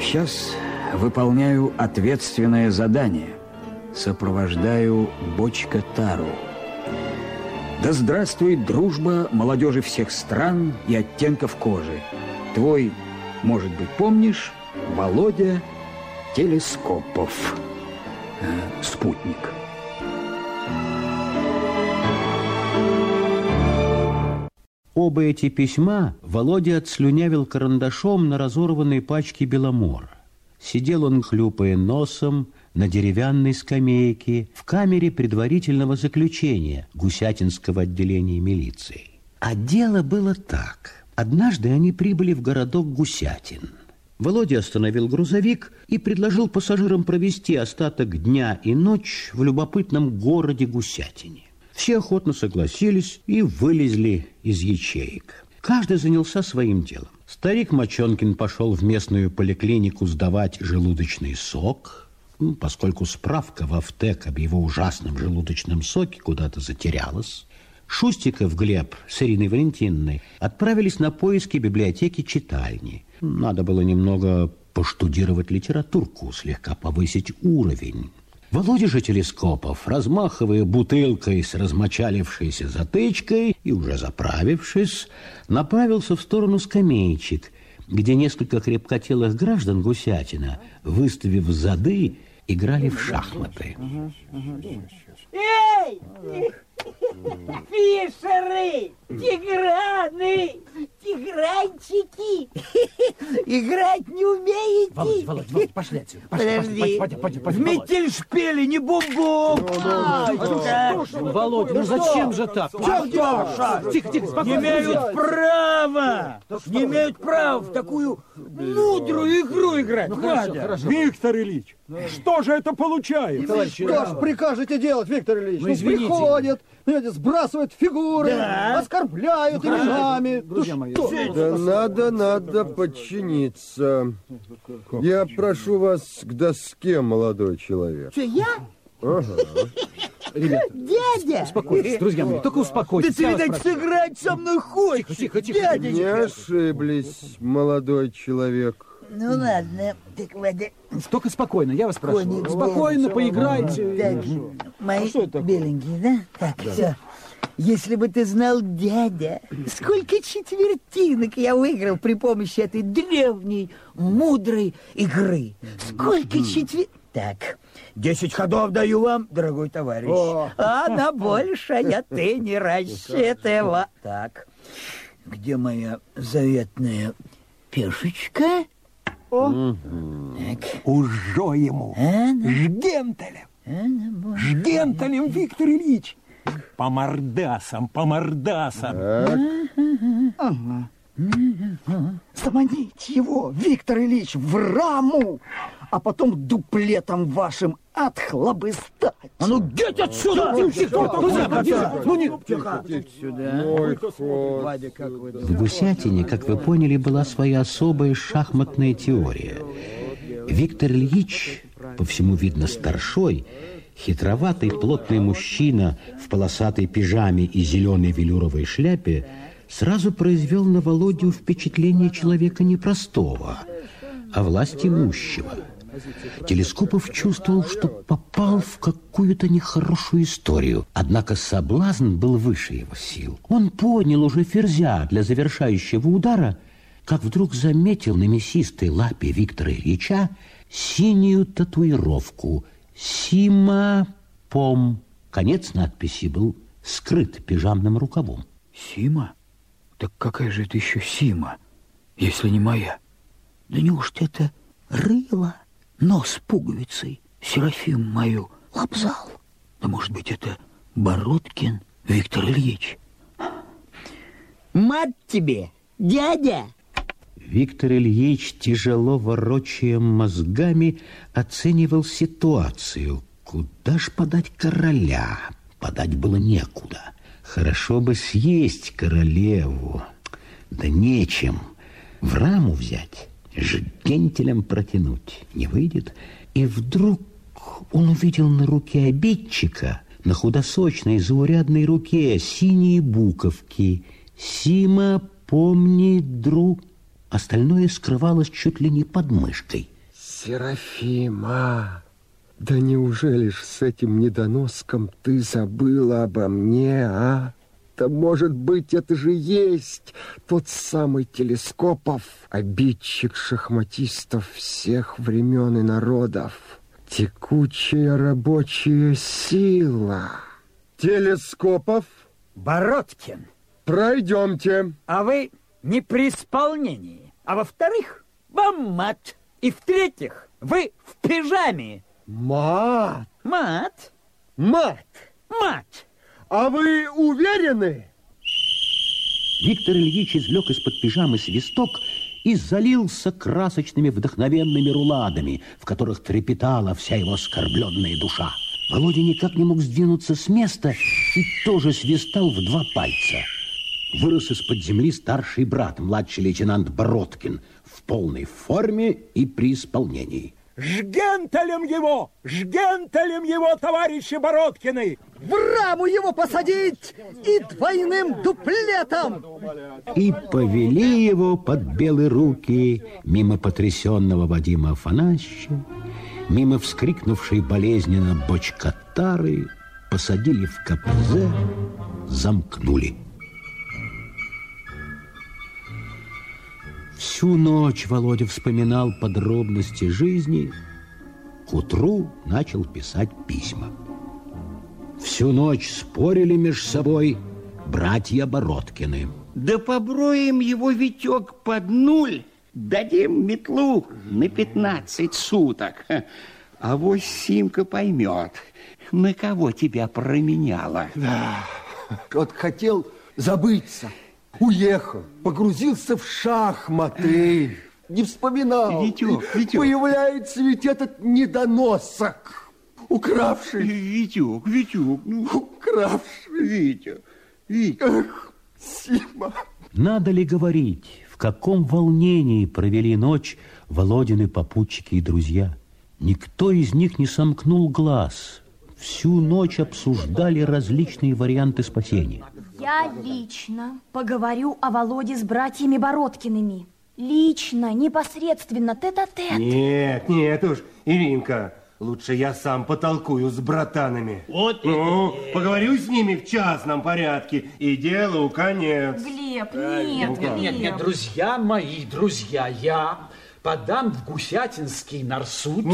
Сейчас выполняю ответственное задание. Сопровождаю Бочка Тару. Да здравствует дружба молодежи всех стран и оттенков кожи. Твой, может быть, помнишь, Володя Телескопов. э, спутник. Оба эти письма Володя отслюнявил карандашом на разорванной пачке беломора. Сидел он, хлюпая носом, на деревянной скамейке в камере предварительного заключения Гусятинского отделения милиции. А дело было так. Однажды они прибыли в городок Гусятин. Володя остановил грузовик и предложил пассажирам провести остаток дня и ночь в любопытном городе Гусятине. Все охотно согласились и вылезли из ячеек. Каждый занялся своим делом. Старик Мочонкин пошел в местную поликлинику сдавать желудочный сок, ну, поскольку справка в Автек об его ужасном желудочном соке куда-то затерялась. Шустиков Глеб с Ириной Валентиновной отправились на поиски библиотеки читальни. Надо было немного поштудировать литературку, слегка повысить уровень. Володя же Телескопов, размахивая бутылкой с размочалившейся затычкой и уже заправившись, направился в сторону скамеечек, где несколько крепкотелых граждан Гусятина, выставив зады, играли в шахматы. Эй! Фишеры! Тиграны! Тигранчики! Играть не умеете? Володь, Володь, Володь, пошли отсюда. Пошли, Подожди. пошли, пойдем, пойдем, В метель шпели, не бум-бум! Володя, ну зачем же так? Тихо, тихо, Не спокойно. имеют права! Не имеют права в такую мудрую игру играть. Ну, хорошо, Вадя. хорошо. Виктор Ильич, что же это получается? Что ж прикажете делать, Виктор Ильич? Ну, Ну, приходят, понимаете, сбрасывают фигуры, Да. оскорбляют Ну, именами. друзья Ну, мои, что? Да надо, надо подчиниться. Я прошу вас к доске, молодой человек. Что, я? Ага. Ребята, Дядя! успокойтесь, друзья мои, только успокойтесь. Да ты, видать, сыграть со мной хочешь. Тихо, тихо, тихо. Дядечка. Не ошиблись, молодой человек. Ну ладно, так, Вадя, Только спокойно, я вас прошу. Коник Спокойно белый. поиграйте. Так, мои беленькие, да? Так, все. Если бы ты знал, дядя, сколько четвертинок я выиграл при помощи этой древней, мудрой игры. Сколько четвер... Так, десять ходов даю вам, дорогой товарищ. О. А на большее ты не рассчитывай. Так, где моя заветная пешечка? О. Так. Уже ему. Жгентелем. Жгентелем, Виктор Ильич. По мордасам, по мордасам. Ага. Заманите его, Виктор Ильич, в раму, а потом дуплетом вашим отхлобыстать. А ну, деть отсюда! Тихо, тихо, Друзья, тихо, тихо. ну вы В Гусятине, как вы поняли, была своя особая шахматная теория. Виктор Ильич, по всему видно старшой, хитроватый плотный мужчина в полосатой пижаме и зеленой велюровой шляпе, сразу произвел на Володю впечатление человека непростого, а власть имущего. Телескопов чувствовал, что попал в какую-то нехорошую историю. Однако соблазн был выше его сил. Он поднял уже ферзя для завершающего удара, как вдруг заметил на мясистой лапе Виктора Ильича синюю татуировку «Сима Пом». Конец надписи был скрыт пижамным рукавом. Сима? Так какая же это еще Сима, если не моя? Да неужто это рыло, нос пуговицей, Серафим мою лапзал? Да может быть это Бородкин Виктор Ильич? Мать тебе, дядя! Виктор Ильич, тяжело ворочая мозгами, оценивал ситуацию. Куда ж подать короля? Подать было некуда. Хорошо бы съесть королеву. Да нечем. В раму взять, жгентелем протянуть не выйдет. И вдруг он увидел на руке обидчика, на худосочной заурядной руке синие буковки. «Сима, помни, друг». Остальное скрывалось чуть ли не под мышкой. Серафима, да неужели ж с этим недоноском ты забыла обо мне, а? Да может быть, это же есть тот самый Телескопов, обидчик шахматистов всех времен и народов. Текучая рабочая сила. Телескопов. Бородкин. Пройдемте. А вы не при исполнении. А во-вторых, вам мат. И в-третьих, вы в пижаме. Мат. Мат. Мат. Мат. А вы уверены? Виктор Ильич извлек из-под пижамы свисток и залился красочными вдохновенными руладами, в которых трепетала вся его оскорбленная душа. Володя никак не мог сдвинуться с места и тоже свистал в два пальца. Вырос из-под земли старший брат, младший лейтенант Бородкин, в полной форме и при исполнении. Жгентелем его! Жгентелем его, товарищи Бородкины! В раму его посадить и двойным дуплетом! И повели его под белые руки мимо потрясенного Вадима Афанасьевича, мимо вскрикнувшей болезненно бочкатары, посадили в КПЗ, замкнули. Всю ночь Володя вспоминал подробности жизни, к утру начал писать письма. Всю ночь спорили между собой братья Бородкины. Да поброем его, Витек, под нуль. Дадим метлу на 15 суток. А вот Симка поймет, на кого тебя променяла. Да, вот хотел забыться. Уехал, погрузился в шахматы. Не вспоминал. Витек, Витек. Появляется ведь этот недоносок, укравший. Витек, Витек, ну... Укравший. Витя, Витя. Эх, Сима. Надо ли говорить, в каком волнении провели ночь Володины попутчики и друзья? Никто из них не сомкнул глаз. Всю ночь обсуждали различные варианты спасения. Я лично поговорю о Володе с братьями Бородкиными. Лично, непосредственно, тет-а-тет. Нет, нет уж, Иринка, лучше я сам потолкую с братанами. Вот Ну, поговорю с ними в частном порядке, и делу конец. Глеб, нет, Нет, нет, нет, друзья мои, друзья, я подам в Гусятинский нарсуд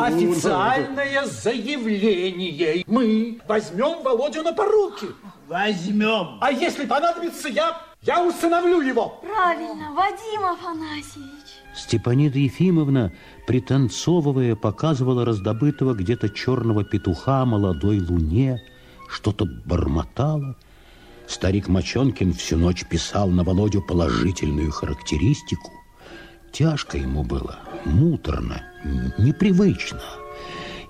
официальное заявление. Мы возьмем Володю на поруки. Возьмем. А если понадобится, я, я усыновлю его. Правильно, Вадим Афанасьевич. Степанида Ефимовна, пританцовывая, показывала раздобытого где-то черного петуха молодой луне, что-то бормотала. Старик Мочонкин всю ночь писал на Володю положительную характеристику. Тяжко ему было, муторно, непривычно.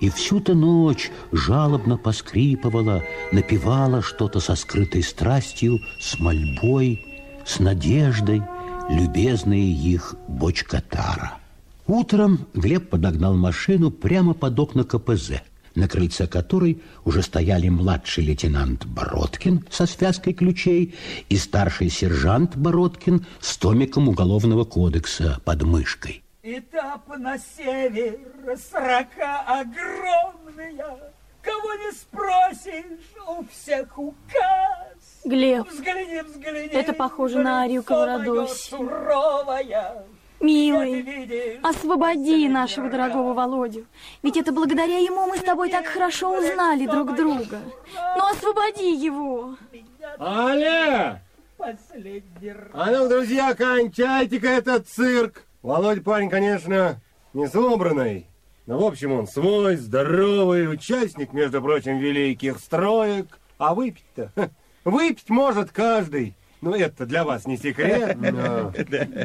И всю-то ночь жалобно поскрипывала, напевала что-то со скрытой страстью, с мольбой, с надеждой, любезная их бочкатара. Утром Глеб подогнал машину прямо под окна КПЗ, на крыльце которой уже стояли младший лейтенант Бородкин со связкой ключей и старший сержант Бородкин с томиком Уголовного кодекса под мышкой. Этап на север, срока огромная. Кого не спросишь, у всех указ. Глеб, Взгляни, взгляни. это похоже на арию суровое. Милый, освободи нашего дорогого Володю. Ведь это благодаря ему мы с тобой так хорошо узнали друг друга. Ну, освободи его. Аля! Последний раз. А ну, друзья, кончайте-ка этот цирк. Володя парень, конечно, не собранный. Но, в общем, он свой, здоровый, участник, между прочим, великих строек. А выпить-то? Выпить может каждый. Ну, это для вас не секрет. Да.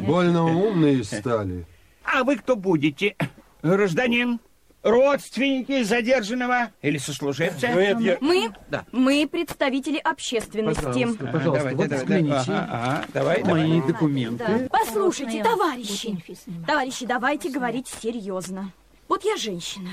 Больно умные стали. А вы кто будете? Гражданин? Родственники задержанного или сослуживца? Это я- Мы, Да. мы представители общественности. Пожалуйста, пожалуйста, вот взгляните. Ага, ага, давай, Мои давай. документы. Послушайте, товарищи, товарищи, давайте говорить серьезно. Вот я женщина,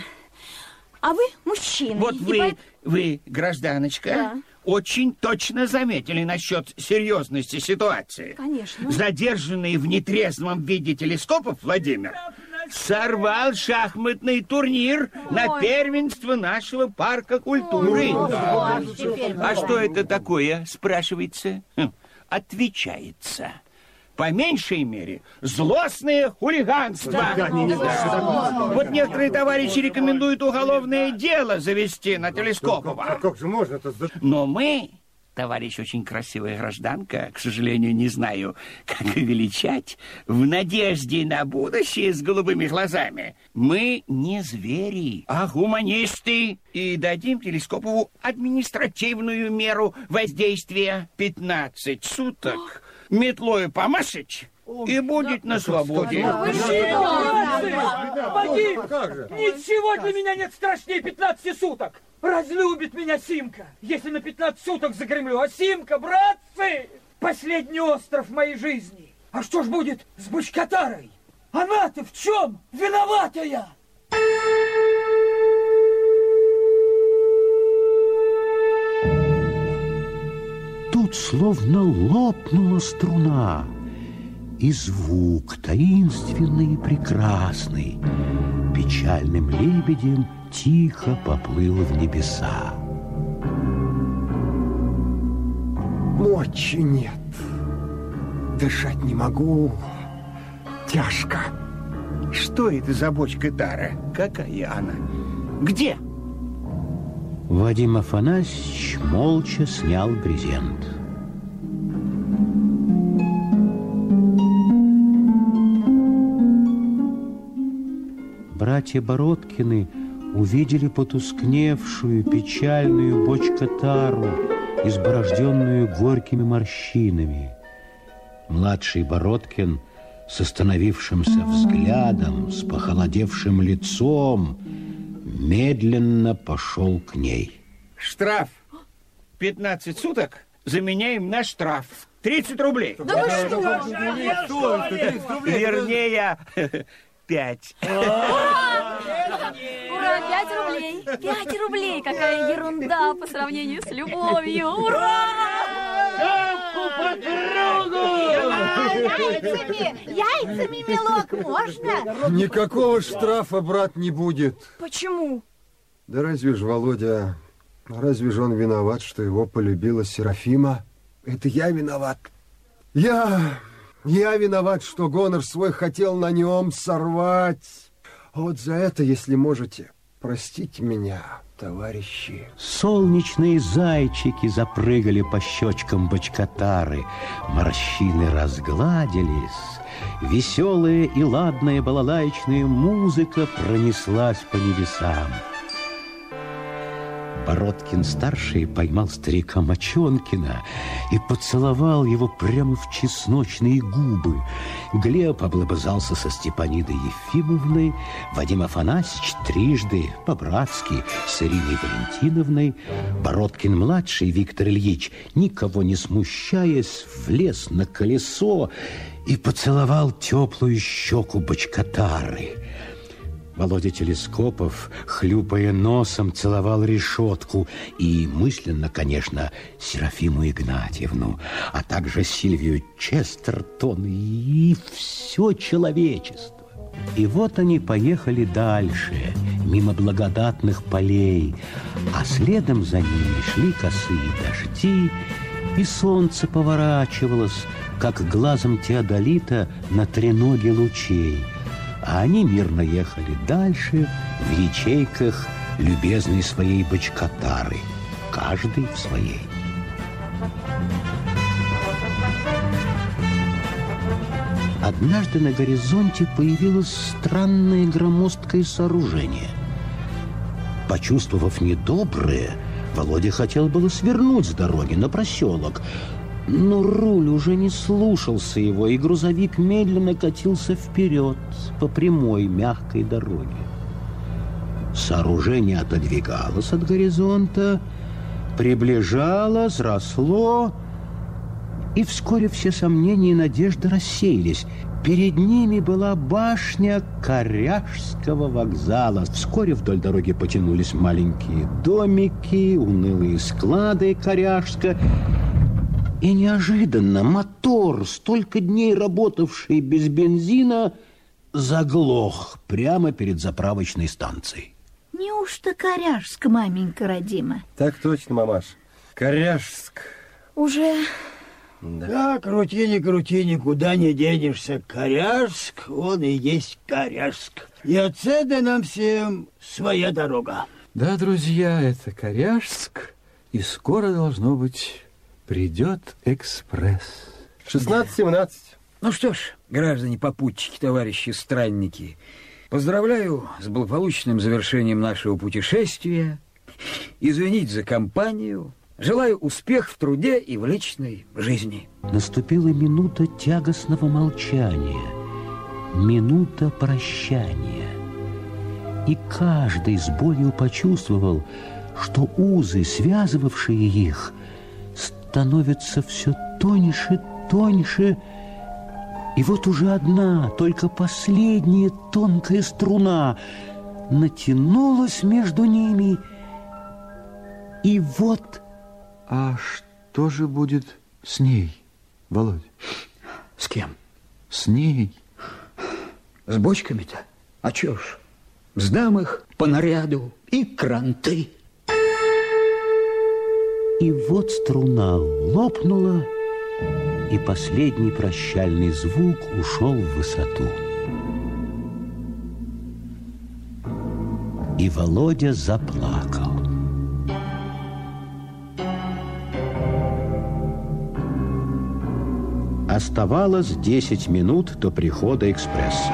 а вы мужчина. Вот вы, поэт- вы, гражданочка, Да. очень точно заметили насчет серьезности ситуации. Конечно. Задержанный в нетрезвом виде телескопов Владимир сорвал шахматный турнир на первенство нашего парка культуры. Ой, А что это такое, спрашивается? Хм, Отвечается. по меньшей мере, злостное хулиганство. Да, да, не, да, Вот некоторые товарищи рекомендуют уголовное дело завести на Телескопова. Как же можно-то? Но мы, товарищ очень красивая гражданка, к сожалению, не знаю, как ее величать, в надежде на будущее с голубыми глазами, мы не звери, а гуманисты, и дадим Телескопову административную меру воздействия. 15 суток. Метлою помашить и будет на свободе. Вадим, ничего для меня нет страшнее 15 суток. Разлюбит меня Симка, если на 15 суток загремлю. А Симка, братцы, последний остров моей жизни. А что ж будет с Бычкотарой? Она-то в чем виноватая? Тут словно лопнула струна, и звук таинственный и прекрасный печальным лебедем тихо поплыл в небеса. Мочи нет. Дышать не могу. Тяжко. Что это за бочка Тара? Какая она? Где? Вадим Афанасьевич молча снял брезент. Братья Бородкины увидели потускневшую, печальную бочкотару, изборожденную горькими морщинами. Младший Бородкин с остановившимся взглядом, с похолодевшим лицом, медленно пошел к ней. Штраф 15 суток заменяем на штраф 30 рублей. Да вы что? Вернее, 5. Ура, пять рублей! Пять рублей! Какая ерунда по сравнению с любовью! Ура! Яйцами, яйцами, милок, можно? Никакого штрафа, брат, не будет. Почему? Да разве ж Володя, разве же он виноват, что его полюбила Серафима? Это я виноват. Я, я виноват, что гонор свой хотел на нем сорвать. Вот за это, если можете, простите меня, товарищи. Солнечные зайчики запрыгали по щечкам бочкотары, морщины разгладились, веселая и ладная балалайчная музыка пронеслась по небесам. Бородкин-старший поймал старика Мочонкина и поцеловал его прямо в чесночные губы. Глеб облобызался со Степанидой Ефимовной, Вадим Афанасьевич трижды, по-братски, с Ириной Валентиновной. Бородкин-младший Виктор Ильич, никого не смущаясь, влез на колесо и поцеловал теплую щеку бочкотары. Володя Телескопов, хлюпая носом, целовал решетку и мысленно, конечно, Серафиму Игнатьевну, а также Сильвию Честертон и все человечество. И вот они поехали дальше, мимо благодатных полей, а следом за ними шли косые дожди, и солнце поворачивалось, как глазом теодолита на треноге лучей – а они мирно ехали дальше в ячейках любезной своей бочкотары, каждый в своей. Однажды на горизонте появилось странное громоздкое сооружение. Почувствовав недоброе, Володя хотел было свернуть с дороги на проселок, но руль уже не слушался его, и грузовик медленно катился вперед по прямой мягкой дороге. Сооружение отодвигалось от горизонта, приближалось, росло, и вскоре все сомнения и надежды рассеялись. Перед ними была башня Коряжского вокзала. Вскоре вдоль дороги потянулись маленькие домики, унылые склады Коряжска. И неожиданно мотор, столько дней работавший без бензина, заглох прямо перед заправочной станцией. Неужто Да. крути, не крути, никуда не денешься. Коряжск, он и есть Коряжск. И отсюда нам всем своя дорога. Да, друзья, это Коряжск, и скоро, должно быть, придет экспресс. 16-17. Ну что ж, граждане попутчики, товарищи странники, поздравляю с благополучным завершением нашего путешествия. Извините за компанию. Желаю успех в труде и в личной жизни. Наступила минута тягостного молчания, минута прощания. И каждый с болью почувствовал, что узы, связывавшие их, становятся все тоньше, тоньше, и вот уже одна, только последняя тонкая струна натянулась между ними, и вот... А что же будет с ней, Володь? С кем? С ней. С бочками-то? А чё ж? Сдам их по наряду и кранты. И вот струна лопнула, и последний прощальный звук ушел в высоту. И Володя заплакал. Оставалось 10 минут до прихода экспресса.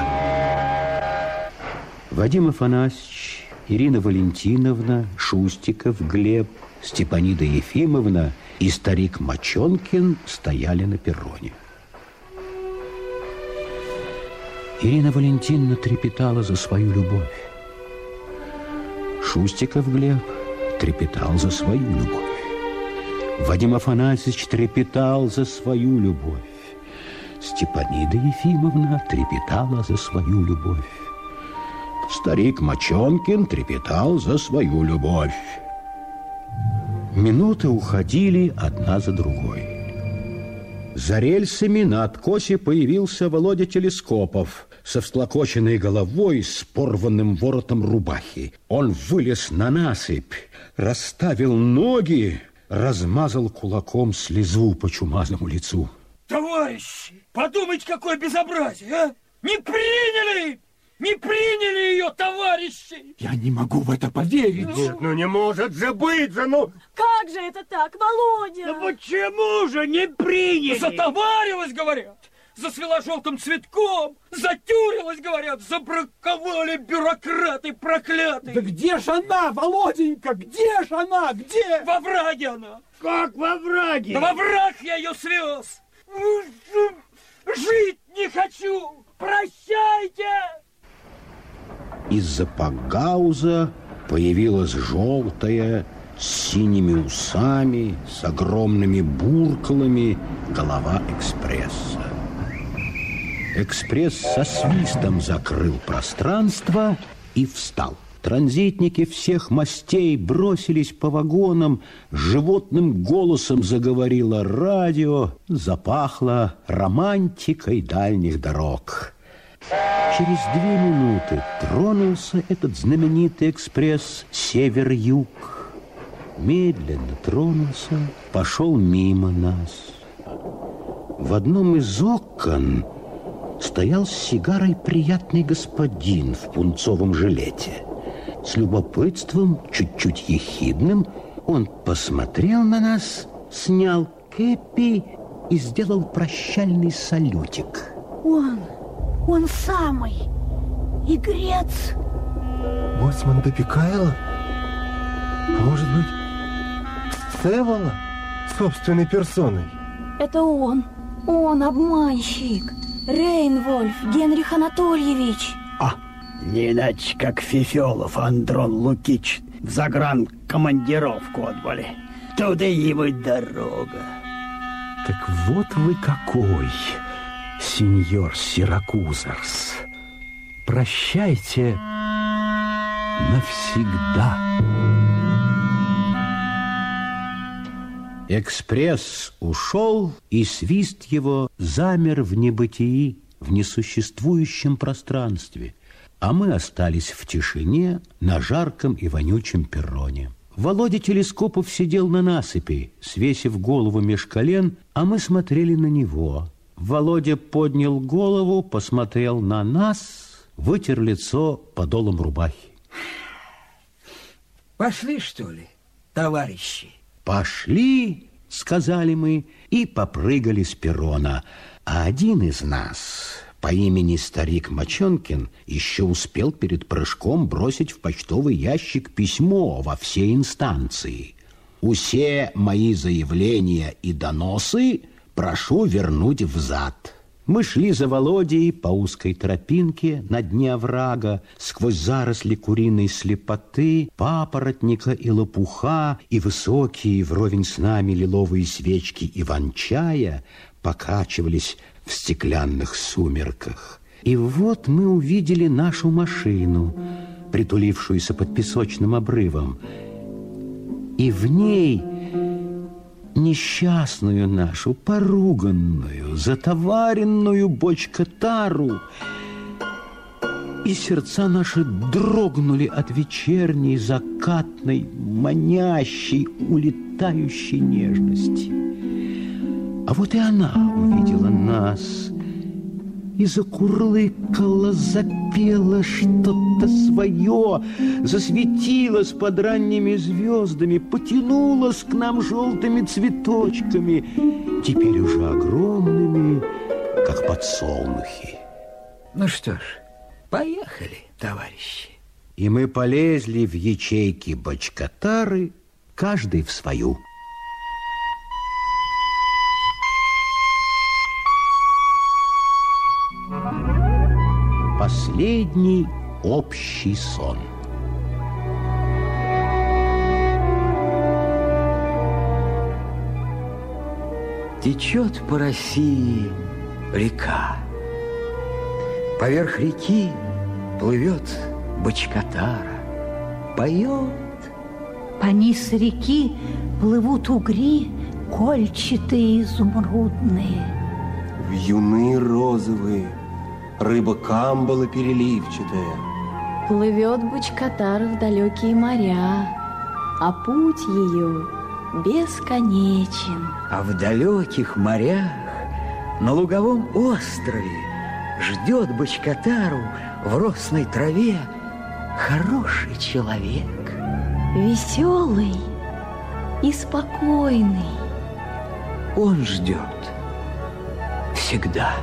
Вадим Афанасьевич, Ирина Валентиновна, Шустиков, Глеб, Степанида Ефимовна и старик Мочонкин стояли на перроне. Ирина Валентиновна трепетала за свою любовь. Шустиков Глеб трепетал за свою любовь. Вадим Афанасьевич трепетал за свою любовь. Степанида Ефимовна трепетала за свою любовь. Старик Мочонкин трепетал за свою любовь. Минуты уходили одна за другой. За рельсами на откосе появился Володя Телескопов со всклокоченной головой с порванным воротом рубахи. Он вылез на насыпь, расставил ноги, размазал кулаком слезу по чумазому лицу. Товарищи, подумайте, какое безобразие, а? Не приняли! Не приняли ее, товарищи! Я не могу в это поверить. Нет, ну не может же быть же, ну... Как же это так, Володя? Ну почему же не приняли? Затоварилась, говорят, засвела желтым цветком, затюрилась, говорят, забраковали бюрократы проклятые. Да где же она, Володенька, где же она, где? Во враге она. Как во враге? Да во враг я ее свез. Жить не хочу! Прощайте! Из-за погауза появилась желтая, с синими усами, с огромными буркалами голова экспресса. Экспресс со свистом закрыл пространство и встал. Транзитники всех мастей бросились по вагонам, животным голосом заговорило радио, запахло романтикой дальних дорог. Через две минуты тронулся этот знаменитый экспресс «Север-Юг». Медленно тронулся, пошел мимо нас. В одном из окон стоял с сигарой приятный господин в пунцовом жилете – с любопытством, чуть-чуть ехидным, он посмотрел на нас, снял кепи и сделал прощальный салютик. Он, он самый, игрец. Боцман Допекайло? А может быть, Севола собственной персоной? Это он, он обманщик. Рейнвольф Генрих Анатольевич. А, не иначе, как Фифелов Андрон Лукич в загран командировку отбыли. Туда ему дорога. Так вот вы какой, сеньор Сиракузерс. Прощайте навсегда. Экспресс ушел, и свист его замер в небытии, в несуществующем пространстве – а мы остались в тишине на жарком и вонючем перроне. Володя Телескопов сидел на насыпи, свесив голову меж колен, а мы смотрели на него. Володя поднял голову, посмотрел на нас, вытер лицо подолом рубахи. Пошли, что ли, товарищи? Пошли, сказали мы, и попрыгали с перрона. А один из нас, по имени Старик Мочонкин, еще успел перед прыжком бросить в почтовый ящик письмо во все инстанции. «Усе мои заявления и доносы прошу вернуть взад». Мы шли за Володей по узкой тропинке на дне оврага, сквозь заросли куриной слепоты, папоротника и лопуха, и высокие вровень с нами лиловые свечки иван-чая покачивались в стеклянных сумерках. И вот мы увидели нашу машину, притулившуюся под песочным обрывом, и в ней несчастную нашу, поруганную, затоваренную бочкотару. И сердца наши дрогнули от вечерней, закатной, манящей, улетающей нежности. А вот и она увидела нас и закурлыкала, запела что-то свое, засветилась под ранними звездами, потянулась к нам желтыми цветочками, теперь уже огромными, как подсолнухи. Ну что ж, поехали, товарищи. И мы полезли в ячейки бочкотары, каждый в свою. Последний общий сон. Течет по России река. Поверх реки плывет бочкотара, поет. По низ реки плывут угри, кольчатые изумрудные. Вьюны розовые, рыба камбала переливчатая. Плывет бочкотар в далекие моря, а путь ее бесконечен. А в далеких морях, на луговом острове, ждет бочкотару в росной траве хороший человек. Веселый и спокойный. Он ждет всегда.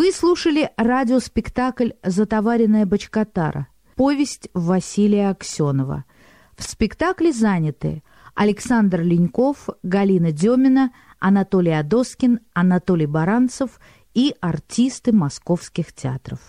Вы слушали радиоспектакль «Затоваренная бочкотара», повесть Василия Аксенова. В спектакле заняты Александр Леньков, Галина Демина, Анатолий Адоскин, Анатолий Баранцев и артисты московских театров.